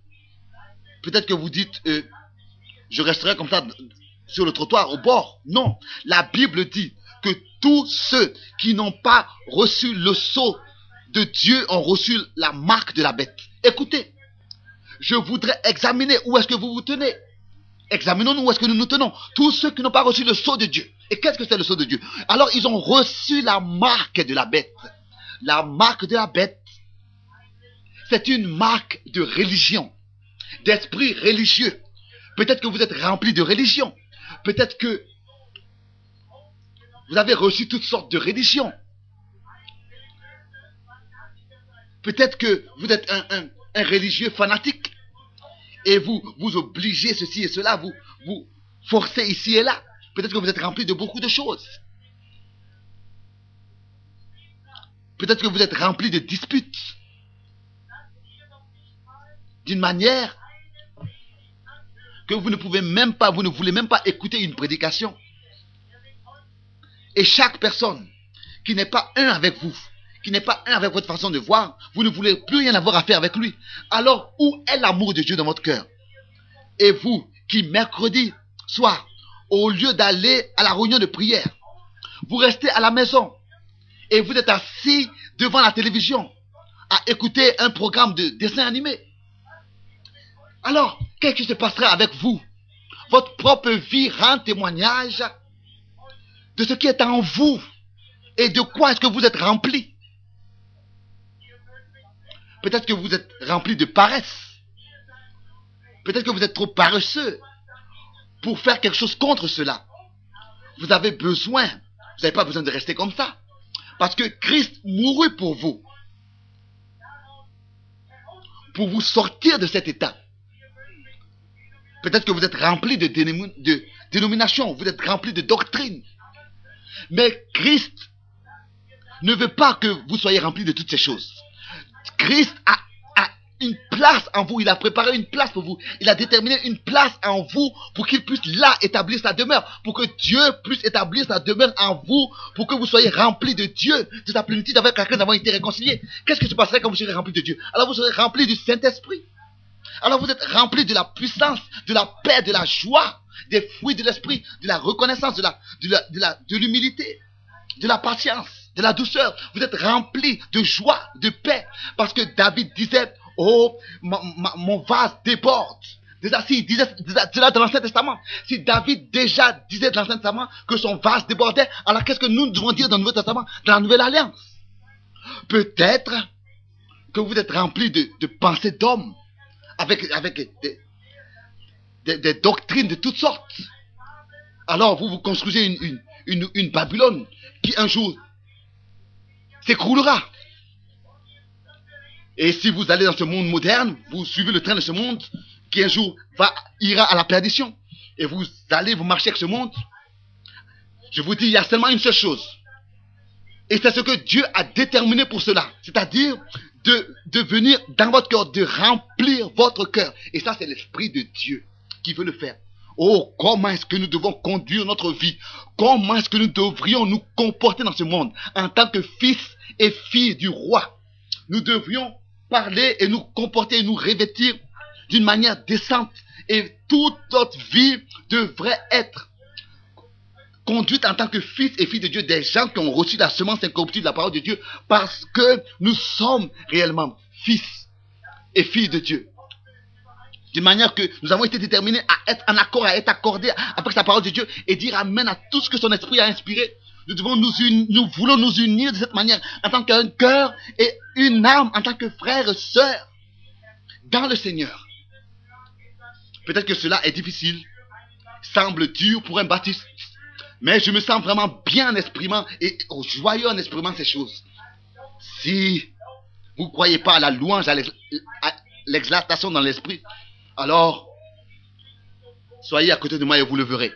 peut-être que vous dites, euh, je resterai comme ça sur le trottoir au bord. Non, la Bible dit que tous ceux qui n'ont pas reçu le sceau de Dieu ont reçu la marque de la bête. Écoutez, je voudrais examiner où est-ce que vous vous tenez. Examinons-nous où est-ce que nous nous tenons. Tous ceux qui n'ont pas reçu le sceau de Dieu. Et qu'est-ce que c'est le sceau de Dieu? Alors ils ont reçu la marque de la bête. La marque de la bête, c'est une marque de religion, d'esprit religieux. Peut-être que vous êtes rempli de religion. Peut-être que vous avez reçu toutes sortes de religions. Peut-être que vous êtes un, un religieux fanatique et vous vous obligez ceci et cela, vous vous forcez ici et là. Peut-être que vous êtes rempli de beaucoup de choses. Peut-être que vous êtes rempli de disputes. D'une manière que vous ne pouvez même pas, vous ne voulez même pas écouter une prédication. Et chaque personne qui n'est pas un avec vous, qui n'est pas un avec votre façon de voir, vous ne voulez plus rien avoir à faire avec lui. Alors, où est l'amour de Dieu dans votre cœur? Et vous, qui mercredi soir, au lieu d'aller à la réunion de prière, vous restez à la maison et vous êtes assis devant la télévision à écouter un programme de dessin animé. Alors, qu'est-ce qui se passera avec vous? Votre propre vie rend témoignage de ce qui est en vous et de quoi est-ce que vous êtes rempli? Peut-être que vous êtes rempli de paresse. Peut-être que vous êtes trop paresseux pour faire quelque chose contre cela. Vous avez besoin, vous n'avez pas besoin de rester comme ça. Parce que Christ mourut pour vous. Pour vous sortir de cet état. Peut-être que vous êtes rempli de, de dénomination, vous êtes rempli de doctrine. Mais Christ ne veut pas que vous soyez rempli de toutes ces choses. Christ a, une place en vous. Il a préparé une place pour vous. Il a déterminé une place en vous pour qu'il puisse là établir sa demeure. Pour que Dieu puisse établir sa demeure en vous. Pour que vous soyez remplis de Dieu, de sa plénitude avec laquelle nous avons été réconciliés. Qu'est-ce qui se passerait quand vous serez remplis de Dieu? Alors vous serez remplis du Saint-Esprit. Alors vous êtes remplis de la puissance, de la paix, de la joie, des fruits de l'esprit, de la reconnaissance, de la, de la, de l'humilité, de la patience, de la douceur. Vous êtes remplis de joie, de paix. Parce que David disait, oh, mon vase déborde. Déjà, s'il disait cela dans l'Ancien Testament, si David déjà disait dans l'Ancien Testament que son vase débordait, alors qu'est-ce que nous devons dire dans le Nouveau Testament, dans la Nouvelle Alliance? Peut-être que vous êtes remplis de, de pensées d'hommes, avec, avec des, doctrines de toutes sortes. Alors vous vous construisez une, une, une Babylone qui un jour s'écroulera. Et si vous allez dans ce monde moderne, vous suivez le train de ce monde qui un jour ira à la perdition. Et vous allez vous marcher avec ce monde. Je vous dis, il y a seulement une seule chose. Et c'est ce que Dieu a déterminé pour cela. C'est-à-dire de, de venir dans votre cœur, de remplir votre cœur. Et ça, c'est l'Esprit de Dieu qui veut le faire. Oh, comment est-ce que nous devons conduire notre vie? Comment est-ce que nous devrions nous comporter dans ce monde? En tant que fils et filles du roi Nous devrions parler et nous comporter et nous revêtir d'une manière décente. Et toute notre vie devrait être conduite en tant que fils et filles de Dieu, des gens qui ont reçu la semence incorruptible de la parole de Dieu, parce que nous sommes réellement fils et filles de Dieu. D'une manière que nous avons été déterminés à être en accord, à être accordés avec sa parole de Dieu et dire Amen à tout ce que son esprit a inspiré. Nous voulons nous unir de cette manière en tant qu'un cœur et une âme, en tant que frère et sœur dans le Seigneur. Peut-être que cela est difficile, semble dur pour un baptiste, mais je me sens vraiment bien en exprimant et joyeux en exprimant ces choses. Si vous ne croyez pas à la louange, à l'exaltation dans l'esprit, alors, soyez à côté de moi et vous le verrez.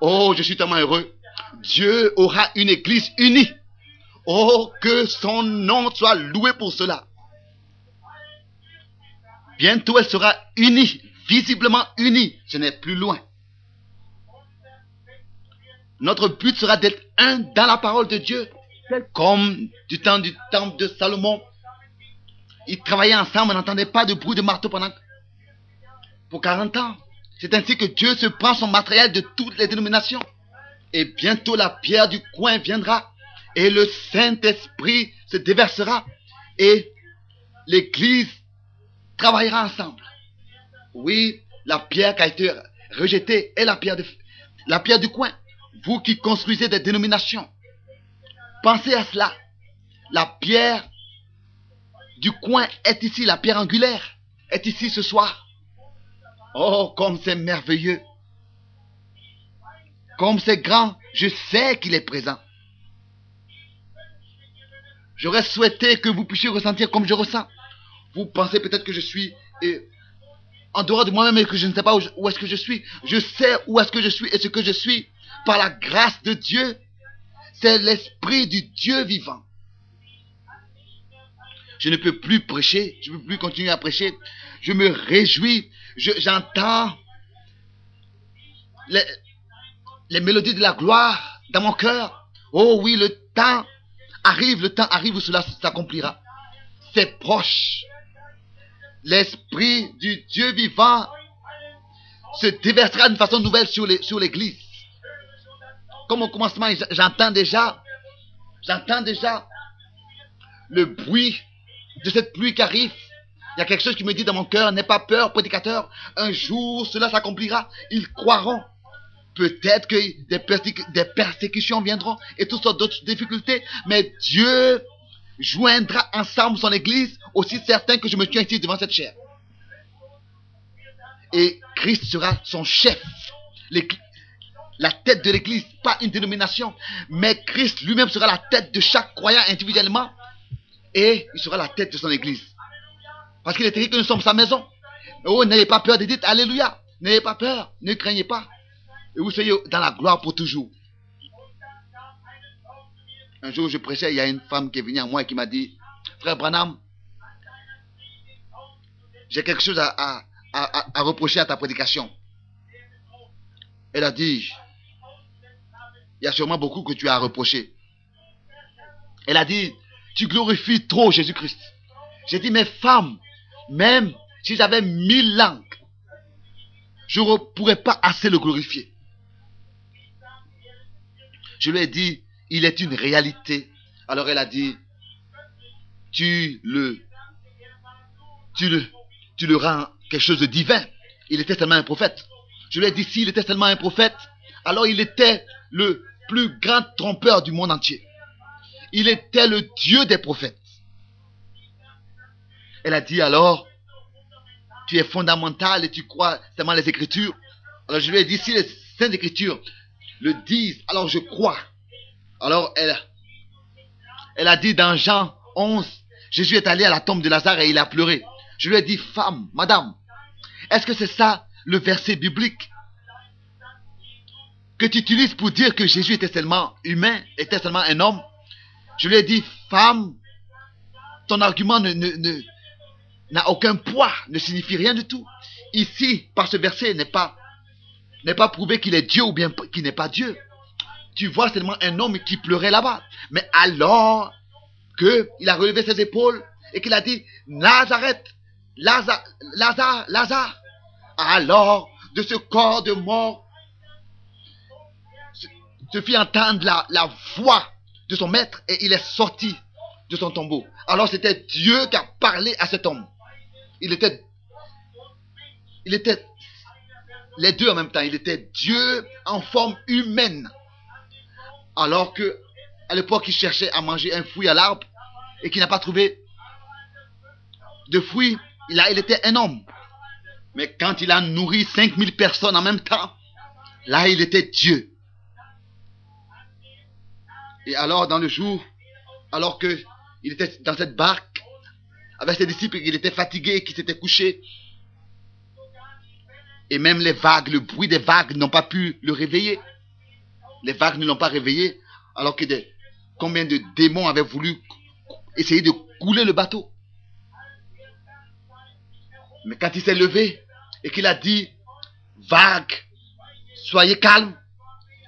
Oh, je suis tellement heureux. Dieu aura une église unie. Oh, que son nom soit loué pour cela. Bientôt, elle sera unie, visiblement unie. Ce n'est plus loin. Notre but sera d'être un dans la parole de Dieu, comme du temps du temple de Salomon. Ils travaillaient ensemble, on n'entendait pas de bruit de marteau pendant pour 40 ans. C'est ainsi que Dieu se prend son matériel de toutes les dénominations. Et bientôt la pierre du coin viendra et le Saint-Esprit se déversera et l'Église travaillera ensemble. Oui, la pierre qui a été rejetée est la pierre, de, la pierre du coin. Vous qui construisez des dénominations, pensez à cela. La pierre du coin est ici, la pierre angulaire est ici ce soir. Oh, comme c'est merveilleux. Comme c'est grand, je sais qu'il est présent. J'aurais souhaité que vous puissiez ressentir comme je ressens. Vous pensez peut-être que je suis en dehors de moi-même et que je ne sais pas où, où est-ce que je suis. Je sais où est-ce que je suis et ce que je suis par la grâce de Dieu. C'est l'esprit du Dieu vivant. Je ne peux plus prêcher, je ne peux plus continuer à prêcher. Je me réjouis j'entends les, les mélodies de la gloire dans mon cœur. Oh oui, le temps arrive, le temps arrive où cela s'accomplira. C'est proche. L'Esprit du Dieu vivant se déversera d'une façon nouvelle sur l'église. Comme au commencement, j'entends déjà, j'entends déjà le bruit de cette pluie qui arrive. Il y a quelque chose qui me dit dans mon cœur, n'aie pas peur, prédicateur. Un jour, cela s'accomplira. Ils croiront. Peut-être que des, persécutions viendront et toutes sortes d'autres difficultés. Mais Dieu joindra ensemble son église aussi certain que je me tiens ici devant cette chair. Et Christ sera son chef. La tête de l'église, pas une dénomination. Mais Christ lui-même sera la tête de chaque croyant individuellement. Et il sera la tête de son église. Parce qu'il est écrit que nous sommes sa maison. Oh, n'ayez pas peur de dire Alléluia. N'ayez pas peur. Ne craignez pas. Et vous soyez dans la gloire pour toujours. Un jour, je prêchais, il y a une femme qui est venue à moi et qui m'a dit, frère Branham, j'ai quelque chose à, à, reprocher à ta prédication. Elle a dit, il y a sûrement beaucoup que tu as reproché. Elle a dit, tu glorifies trop Jésus-Christ. J'ai dit, mes femmes, même si j'avais mille langues, je ne pourrais pas assez le glorifier. Je lui ai dit, il est une réalité. Alors elle a dit, tu le, tu le, tu le rends quelque chose de divin. Il était tellement un prophète. Je lui ai dit, s'il était tellement un prophète, alors il était le plus grand trompeur du monde entier. Il était le Dieu des prophètes. Elle a dit alors, tu es fondamental et tu crois tellement les Écritures. Alors je lui ai dit, si les Saintes Écritures le disent, alors je crois. Alors elle, elle a dit dans Jean 11, Jésus est allé à la tombe de Lazare et il a pleuré. Je lui ai dit, femme, madame, est-ce que c'est ça le verset biblique? Que tu utilises pour dire que Jésus était seulement humain, était seulement un homme Je lui ai dit, femme, ton argument n'a ne, n'a aucun poids, ne signifie rien du tout. Ici, par ce verset, n'est pas, n'est pas prouvé qu'il est Dieu ou bien qu'il n'est pas Dieu. Tu vois seulement un homme qui pleurait là-bas. Mais alors qu'il a relevé ses épaules et qu'il a dit, Nazareth, Lazare, Lazare, Lazare. Alors, de ce corps de mort, se fit entendre la, voix de son maître et il est sorti de son tombeau. Alors c'était Dieu qui a parlé à cet homme. Il était, il était les deux en même temps. Il était Dieu en forme humaine. Alors que, à l'époque, il cherchait à manger un fruit à l'arbre et qu'il n'a pas trouvé de fruit, a, il était un homme. Mais quand il a nourri 5000 personnes en même temps, là, il était Dieu. Et alors, dans le jour, alors que il était dans cette barque, avec ses disciples, il était fatigué, qui s'était couché. Et même les vagues, le bruit des vagues n'ont pas pu le réveiller. Les vagues ne l'ont pas réveillé, alors que combien de démons avaient voulu essayer de couler le bateau. Mais quand il s'est levé et qu'il a dit, vague, soyez calme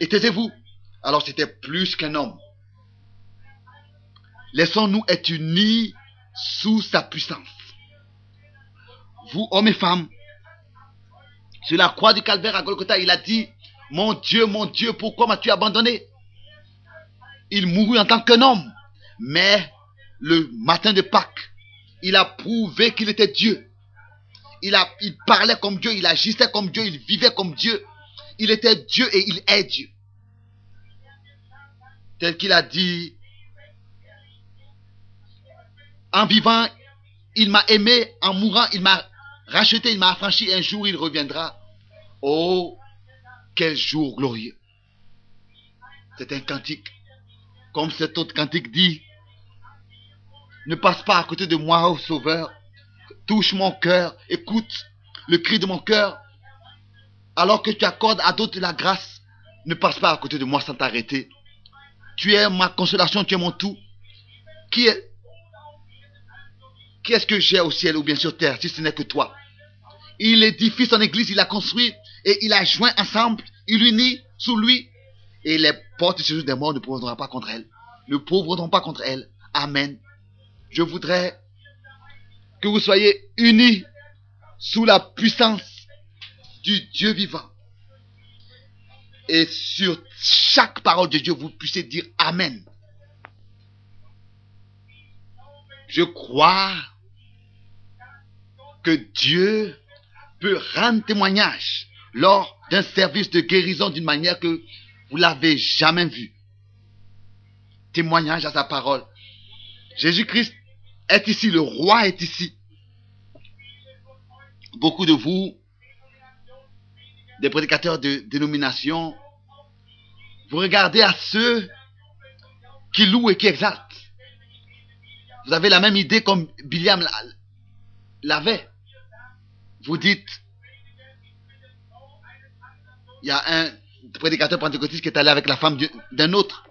et taisez-vous, alors c'était plus qu'un homme. Laissons-nous être unis sous sa puissance. Vous, hommes et femmes, sur la croix du calvaire à Golgotha, il a dit, mon Dieu, mon Dieu, pourquoi m'as-tu abandonné? Il mourut en tant qu'un homme, mais le matin de Pâques, il a prouvé qu'il était Dieu. Il, il parlait comme Dieu, il agissait comme Dieu, il vivait comme Dieu. Il était Dieu et il est Dieu. Tel qu'il a dit en vivant, il m'a aimé. En mourant, il m'a racheté, il m'a affranchi. Un jour, il reviendra. Oh, quel jour glorieux. C'est un cantique. Comme cet autre cantique dit, ne passe pas à côté de moi, ô oh Sauveur. Touche mon cœur, écoute le cri de mon cœur. Alors que tu accordes à d'autres la grâce, ne passe pas à côté de moi sans t'arrêter. Tu es ma consolation, tu es mon tout. Qui est Qu'est-ce que j'ai au ciel ou bien sur terre si ce n'est que toi? Il édifie son église, il l'a construit et il a joint ensemble, il unit sous lui. Et les portes des morts ne pourront pas contre elle. Ne pourront pas contre elle. Amen. Je voudrais que vous soyez unis sous la puissance du Dieu vivant. Et sur chaque parole de Dieu, vous puissiez dire Amen. Je crois que Dieu peut rendre témoignage lors d'un service de guérison d'une manière que vous l'avez jamais vu. Témoignage à sa parole. Jésus-Christ est ici, le roi est ici. Beaucoup de vous, des prédicateurs de dénomination, vous regardez à ceux qui louent et qui exaltent. Vous avez la même idée comme Biliam l'avait. Vous dites, il y a un prédicateur pentecôtiste qui est allé avec la femme d'un autre.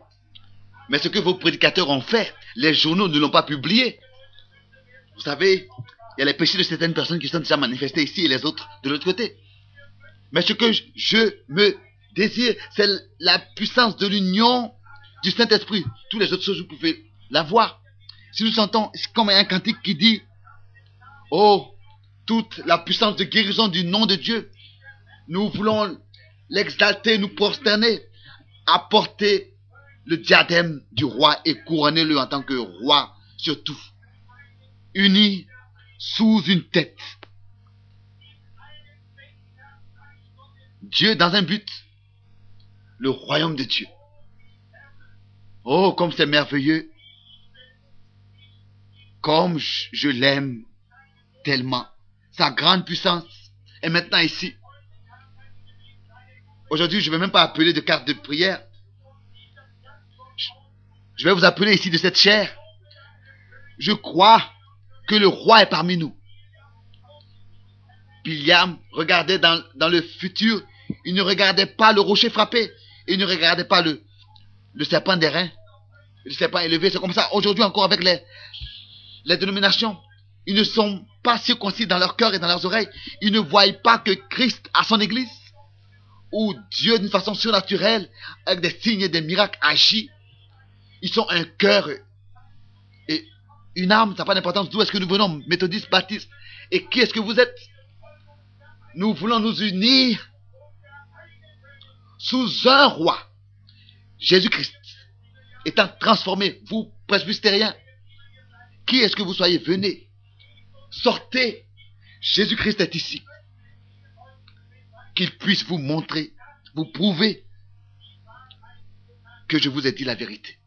Mais ce que vos prédicateurs ont fait, les journaux ne l'ont pas publié. Vous savez, Il y a les péchés de certaines personnes qui sont déjà manifestés ici et les autres de l'autre côté. Mais ce que je me désire, c'est la puissance de l'union du Saint-Esprit. Toutes les autres choses, vous pouvez la voir. Si nous sentons, comme un cantique qui dit, oh, toute la puissance de guérison du nom de Dieu, nous voulons l'exalter, nous prosterner, apporter le diadème du roi et couronner-le en tant que roi surtout, uni sous une tête. Dieu dans un but, le royaume de Dieu. Oh, comme c'est merveilleux. Comme je, l'aime tellement. Sa grande puissance est maintenant ici. Aujourd'hui, je ne vais même pas appeler de carte de prière. Je vais vous appeler ici de cette chair. Je crois que le roi est parmi nous. William regardait dans, dans le futur. Il ne regardait pas le rocher frappé. Il ne regardait pas le, le serpent d'airain. Le serpent élevé. C'est comme ça aujourd'hui encore avec les, les dénominations. Ils ne sont pas circoncis dans leur cœur et dans leurs oreilles. Ils ne voient pas que Christ a son église. Où Dieu d'une façon surnaturelle, avec des signes et des miracles, agit. Ils sont un cœur et une âme. Ça n'a pas d'importance d'où est-ce que nous venons, méthodistes, baptistes. Et qui est-ce que vous êtes? Nous voulons nous unir sous un roi, Jésus-Christ, étant transformé, vous, presbytériens, qui est-ce que vous soyez? Venez, sortez, Jésus-Christ est ici. Qu'il puisse vous montrer, vous prouver que je vous ai dit la vérité.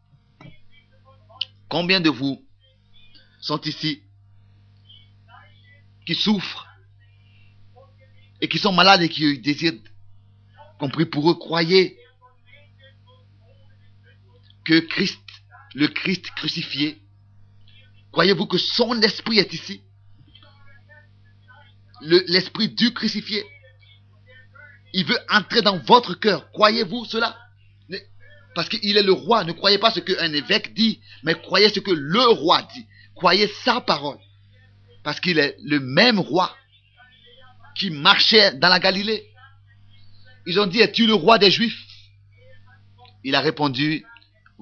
Combien de vous sont ici qui souffrent et qui sont malades et qui désirent compris pour eux, croyez que Christ, le Christ crucifié, croyez-vous que son esprit est ici? L'esprit du crucifié, il veut entrer dans votre cœur. Croyez-vous cela? Parce qu'il est le roi. Ne croyez pas ce qu'un évêque dit, mais croyez ce que le roi dit. Croyez sa parole. Parce qu'il est le même roi qui marchait dans la Galilée. Ils ont dit, es-tu le roi des Juifs? Il a répondu,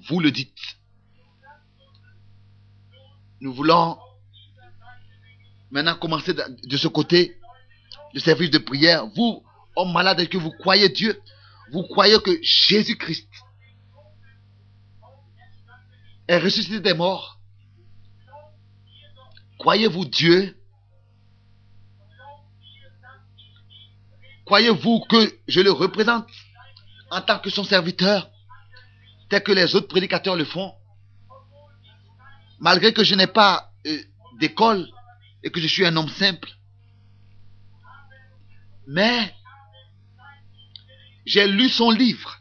vous le dites. Nous voulons maintenant commencer de ce côté le service de prière. Vous, hommes malades, est-ce que vous croyez Dieu? Vous croyez que Jésus-Christ est ressuscité des morts? Croyez-vous Dieu? Croyez-vous que je le représente en tant que son serviteur, tel que les autres prédicateurs le font? Malgré que je n'ai pas euh, d'école et que je suis un homme simple. Mais j'ai lu son livre.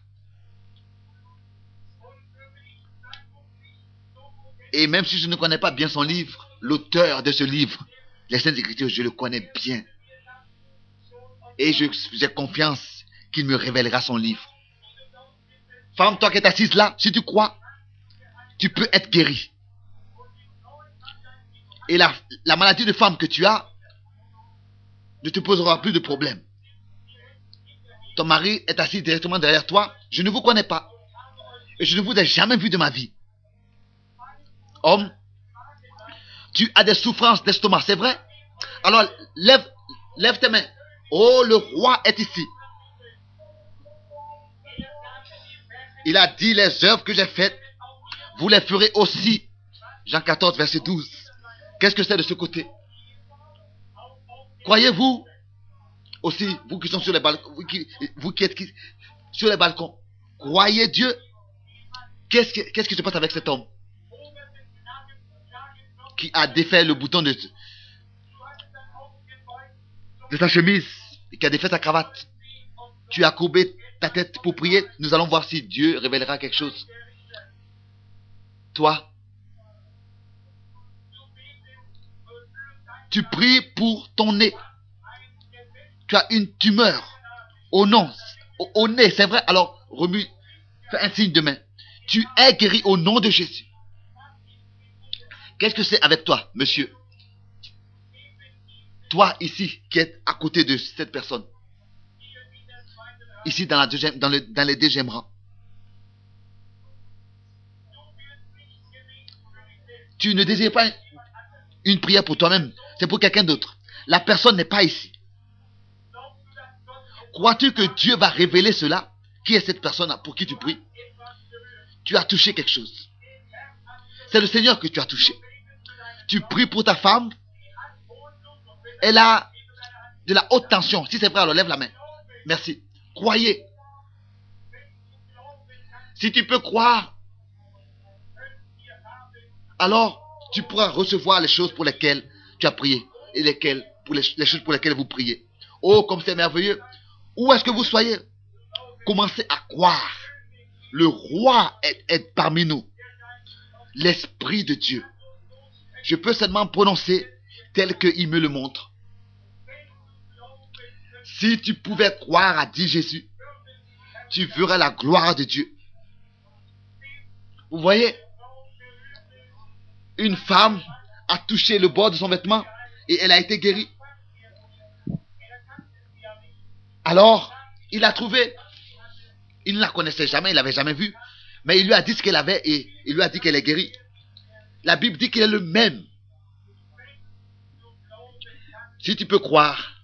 Et même si je ne connais pas bien son livre, l'auteur de ce livre, les Saintes Écritures, je le connais bien. Et j'ai confiance qu'il me révélera son livre. Femme, toi qui es assise là, si tu crois, tu peux être guéri. Et la, la maladie de femme que tu as ne te posera plus de problème. Ton mari est assis directement derrière toi. Je ne vous connais pas. Et je ne vous ai jamais vu de ma vie. Homme, tu as des souffrances d'estomac, c'est vrai? Alors lève, lève tes mains. Oh, le roi est ici. Il a dit les œuvres que j'ai faites, vous les ferez aussi. Jean 14, verset 12. Qu'est-ce que c'est de ce côté? Croyez-vous aussi, vous qui sont sur les balcons, êtes sur les balcons, croyez Dieu? Qu'est-ce qui se passe avec cet homme qui a défait le bouton de, de sa chemise qui a défait sa cravate? Tu as courbé ta tête pour prier? Nous allons voir si Dieu révélera quelque chose. Toi, tu pries pour ton nez. Tu as une tumeur au nom, au, nez, c'est vrai? Alors, remue, fais un signe de main. Tu es guéri au nom de Jésus. Qu'est-ce que c'est avec toi, monsieur? Toi ici qui es à côté de cette personne. Ici dans, deuxième, dans les deuxièmes rangs. Tu ne désires pas une prière pour toi-même. C'est pour quelqu'un d'autre. La personne n'est pas ici. Crois-tu que Dieu va révéler cela? Qui est cette personne pour qui tu pries? Tu as touché quelque chose. C'est le Seigneur que tu as touché. Tu pries pour ta femme. Elle a de la haute tension. Si c'est vrai, alors lève la main. Merci. Croyez. Si tu peux croire, alors tu pourras recevoir les choses pour lesquelles tu as prié et lesquelles, pour les, choses pour lesquelles vous priez. Oh, comme c'est merveilleux. Où est-ce que vous soyez? Commencez à croire. Le roi est, est parmi nous. L'Esprit de Dieu. Je peux seulement prononcer tel qu'il me le montre. Si tu pouvais croire, a dit Jésus, tu verras la gloire de Dieu. Vous voyez, une femme a touché le bord de son vêtement et elle a été guérie. Alors, il a trouvé, il ne la connaissait jamais, il l'avait jamais vue, mais il lui a dit ce qu'elle avait et il lui a dit qu'elle est guérie. La Bible dit qu'il est le même. Si tu peux croire,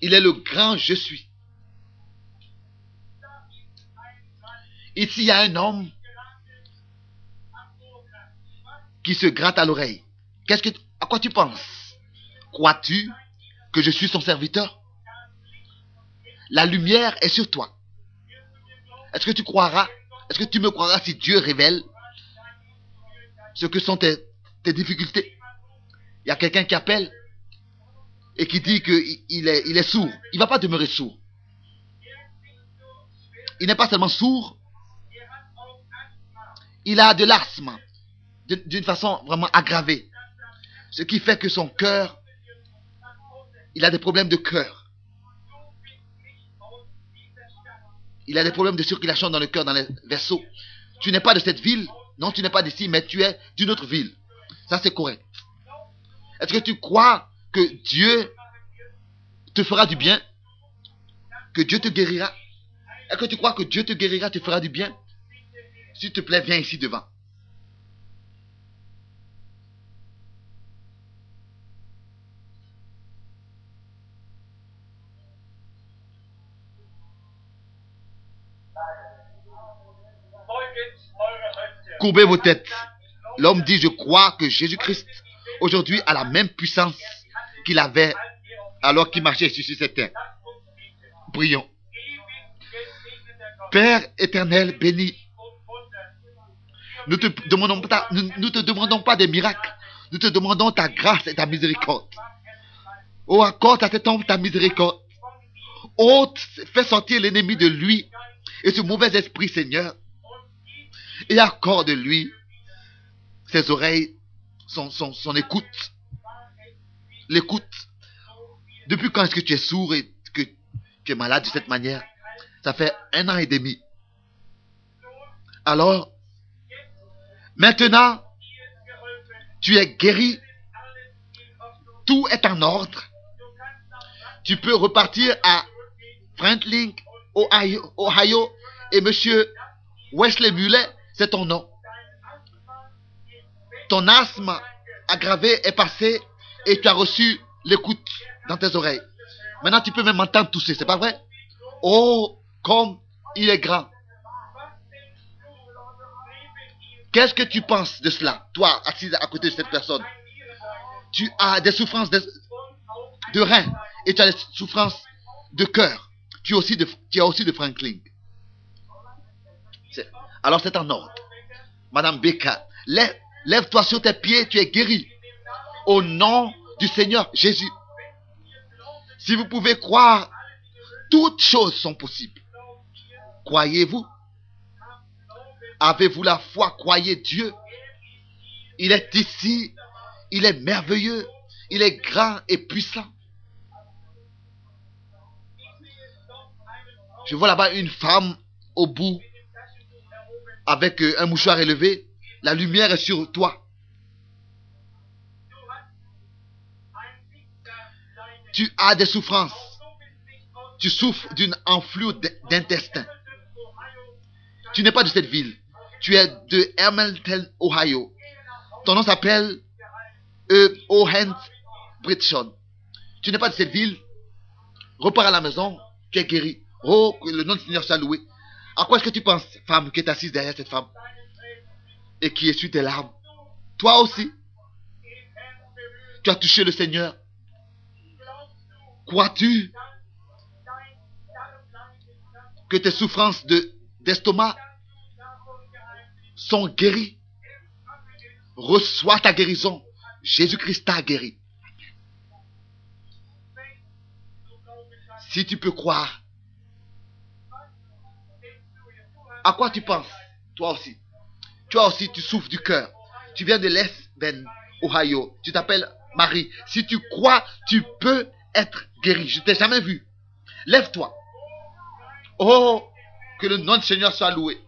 il est le grand je suis. Ici, il y a un homme qui se gratte à l'oreille. Qu'est-ce que, à quoi tu penses? Crois-tu que je suis son serviteur? La lumière est sur toi. Est-ce que tu croiras Est-ce que tu me croiras si Dieu révèle ce que sont tes, difficultés? Il y a quelqu'un qui appelle et qui dit qu'il est, est sourd. Il ne va pas demeurer sourd. Il n'est pas seulement sourd, il a de l'asthme d'une façon vraiment aggravée. Ce qui fait que son cœur, il a des problèmes de cœur. Il a des problèmes de circulation dans le cœur, dans les vaisseaux. Tu n'es pas de cette ville, non, tu n'es pas d'ici, mais tu es d'une autre ville. Ça, c'est correct. Est-ce que tu crois que Dieu te fera du bien? Que Dieu te guérira? Est-ce que tu crois que Dieu te guérira, te fera du bien? S'il te plaît, viens ici devant. Courbez vos têtes. L'homme dit, je crois que Jésus-Christ aujourd'hui a la même puissance qu'il avait alors qu'il marchait sur cette terre. Prions. Père éternel, béni. Nous te demandons pas, nous, te demandons pas des miracles. Nous te demandons ta grâce et ta miséricorde. Oh, accorde à cet homme ta miséricorde. Ôte, fais sortir l'ennemi de lui et ce mauvais esprit, Seigneur. Et accorde-lui ses oreilles, son, son, son écoute. L'écoute. Depuis quand est-ce que tu es sourd et que tu es malade de cette manière? Ça fait un an et demi. Alors, maintenant, tu es guéri. Tout est en ordre. Tu peux repartir à Franklin, Ohio, Ohio et monsieur Wesley Muller, c'est ton nom. Ton asthme aggravé est passé et tu as reçu l'écoute dans tes oreilles. Maintenant, tu peux même entendre tousser, c'est pas vrai? Oh, comme il est grand. Qu'est-ce que tu penses de cela, toi, assis à côté de cette personne? Tu as des souffrances de, reins et tu as des souffrances de cœur. Tu, as aussi de, tu as aussi de Franklin. Alors c'est en ordre. Madame Becca, lève- lève-toi sur tes pieds, tu es guéri. Au nom du Seigneur Jésus. Si vous pouvez croire, toutes choses sont possibles. Croyez-vous? Avez-vous la foi? Croyez Dieu. Il est ici. Il est merveilleux. Il est grand et puissant. Je vois là-bas une femme au bout avec euh, un mouchoir élevé La lumière est sur toi. Tu as des souffrances. Tu souffres d'une enflure d'intestin. Tu n'es pas de cette ville. Tu es de Hamilton, Ohio. Ton nom s'appelle e. Owen Britson. Tu n'es pas de cette ville. Repars à la maison. Tu es guéri. Oh, que le nom du Seigneur soit loué. À quoi est-ce que tu penses, femme, qui est assise derrière cette femme et qui essuie tes larmes? Toi aussi, tu as touché le Seigneur. Crois-tu que tes souffrances d'estomac sont guéries Reçois ta guérison. Jésus-Christ t'a guéri. Si tu peux croire, À quoi tu penses Toi aussi? Toi aussi, tu souffres du cœur. Tu viens de l'Est, Ben, Ohio. Tu t'appelles Marie. Si tu crois, tu peux être guéri. Je t'ai jamais vu. Lève-toi. Oh, que le nom du Seigneur soit loué.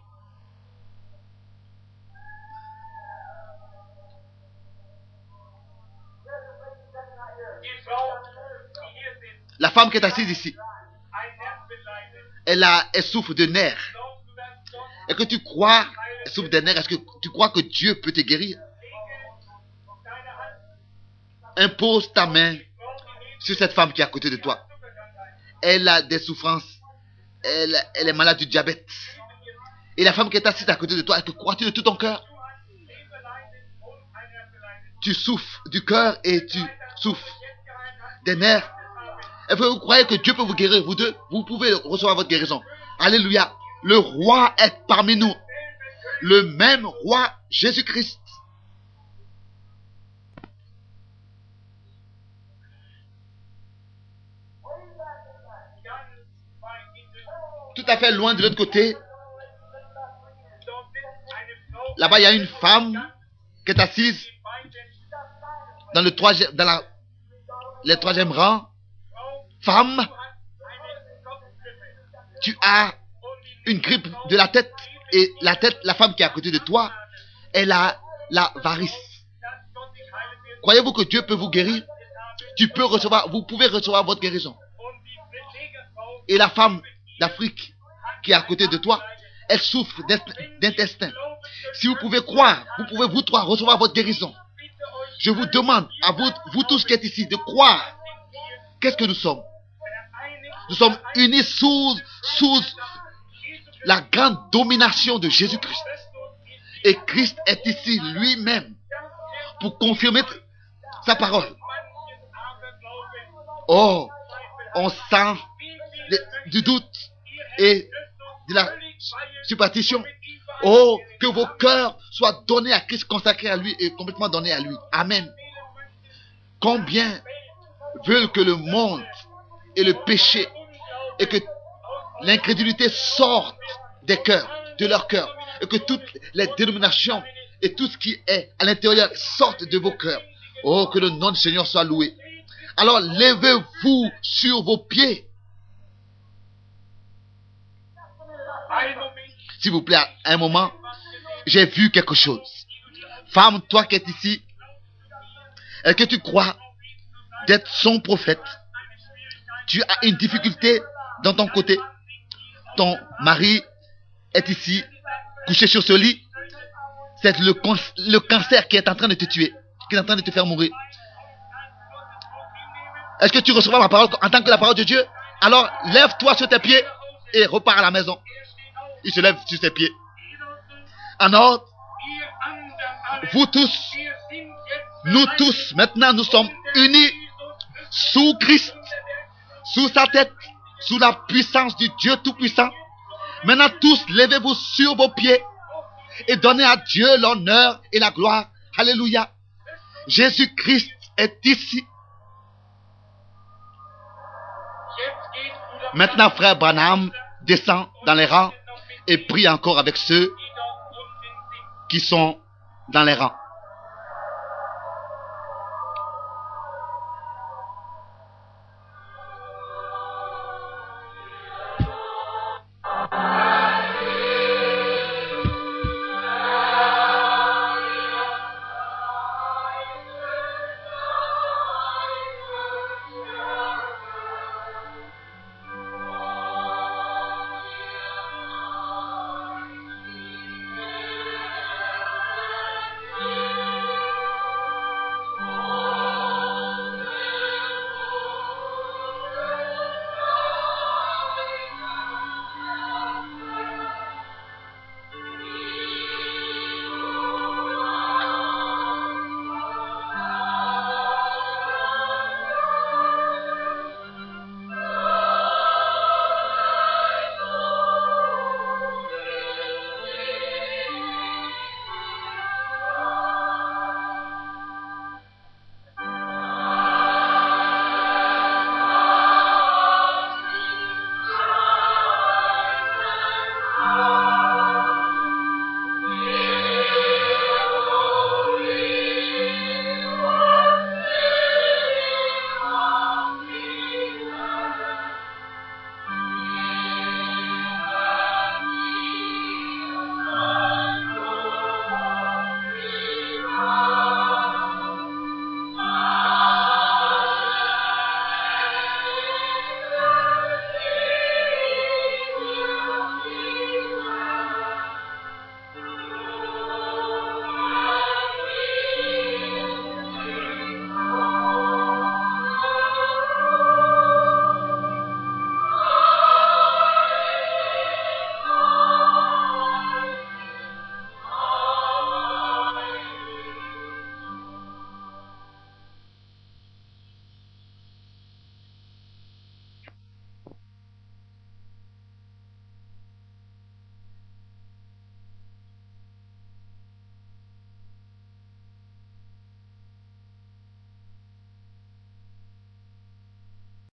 La femme qui est assise ici, elle, a, elle souffre de nerfs. Est-ce que tu crois, souffre des nerfs, est-ce que tu crois que Dieu peut te guérir? Impose ta main sur cette femme qui est à côté de toi. Elle a des souffrances. Elle, elle est malade du diabète. Et la femme qui est assise à côté de toi, que crois-tu de tout ton cœur? Tu souffres du cœur et tu souffres des nerfs. Est-ce vous croyez que Dieu peut vous guérir, vous deux? Vous pouvez recevoir votre guérison. Alléluia. Le roi est parmi nous. Le même roi Jésus-Christ. Tout à fait loin de l'autre côté. Là-bas, il y a une femme qui est assise dans le troisième, dans la, le troisième rang. Femme, tu as une grippe de la tête et la tête, la femme qui est à côté de toi, elle a la varice. Croyez-vous que Dieu peut vous guérir? Vous pouvez recevoir votre guérison. Et la femme d'Afrique qui est à côté de toi, elle souffre d'intestin. Si vous pouvez croire, vous pouvez vous trois recevoir votre guérison. Je vous demande à vous, vous tous qui êtes ici, de croire. Qu'est-ce que nous sommes? Nous sommes unis sous, la grande domination de Jésus-Christ. Et Christ est ici lui-même pour confirmer sa parole. Oh, on sent du doute et de la superstition. Oh, que vos cœurs soient donnés à Christ, consacrés à lui et complètement donnés à lui. Amen. Combien veulent que le monde et le péché et que l'incrédulité sorte des cœurs, de leur cœur, et que toutes les dénominations et tout ce qui est à l'intérieur sortent de vos cœurs. Oh, que le nom du Seigneur soit loué. Alors levez-vous sur vos pieds. S'il vous plaît, un moment, j'ai vu quelque chose. Femme, toi qui es ici, est-ce que tu crois d'être son prophète? Tu as une difficulté dans ton côté. Ton mari est ici, couché sur ce lit. C'est le, cancer qui est en train de te tuer, qui est en train de te faire mourir. Est-ce que tu recevras ma parole en tant que la parole de Dieu? Alors lève-toi sur tes pieds et repars à la maison. Il se lève sur ses pieds. Alors, vous tous, nous tous, maintenant nous sommes unis sous Christ, sous sa tête, sous la puissance du Dieu Tout-Puissant. Maintenant tous, levez-vous sur vos pieds et donnez à Dieu l'honneur et la gloire. Alléluia. Jésus-Christ est ici. Maintenant, frère Branham descend dans les rangs et prie encore avec ceux qui sont dans les rangs.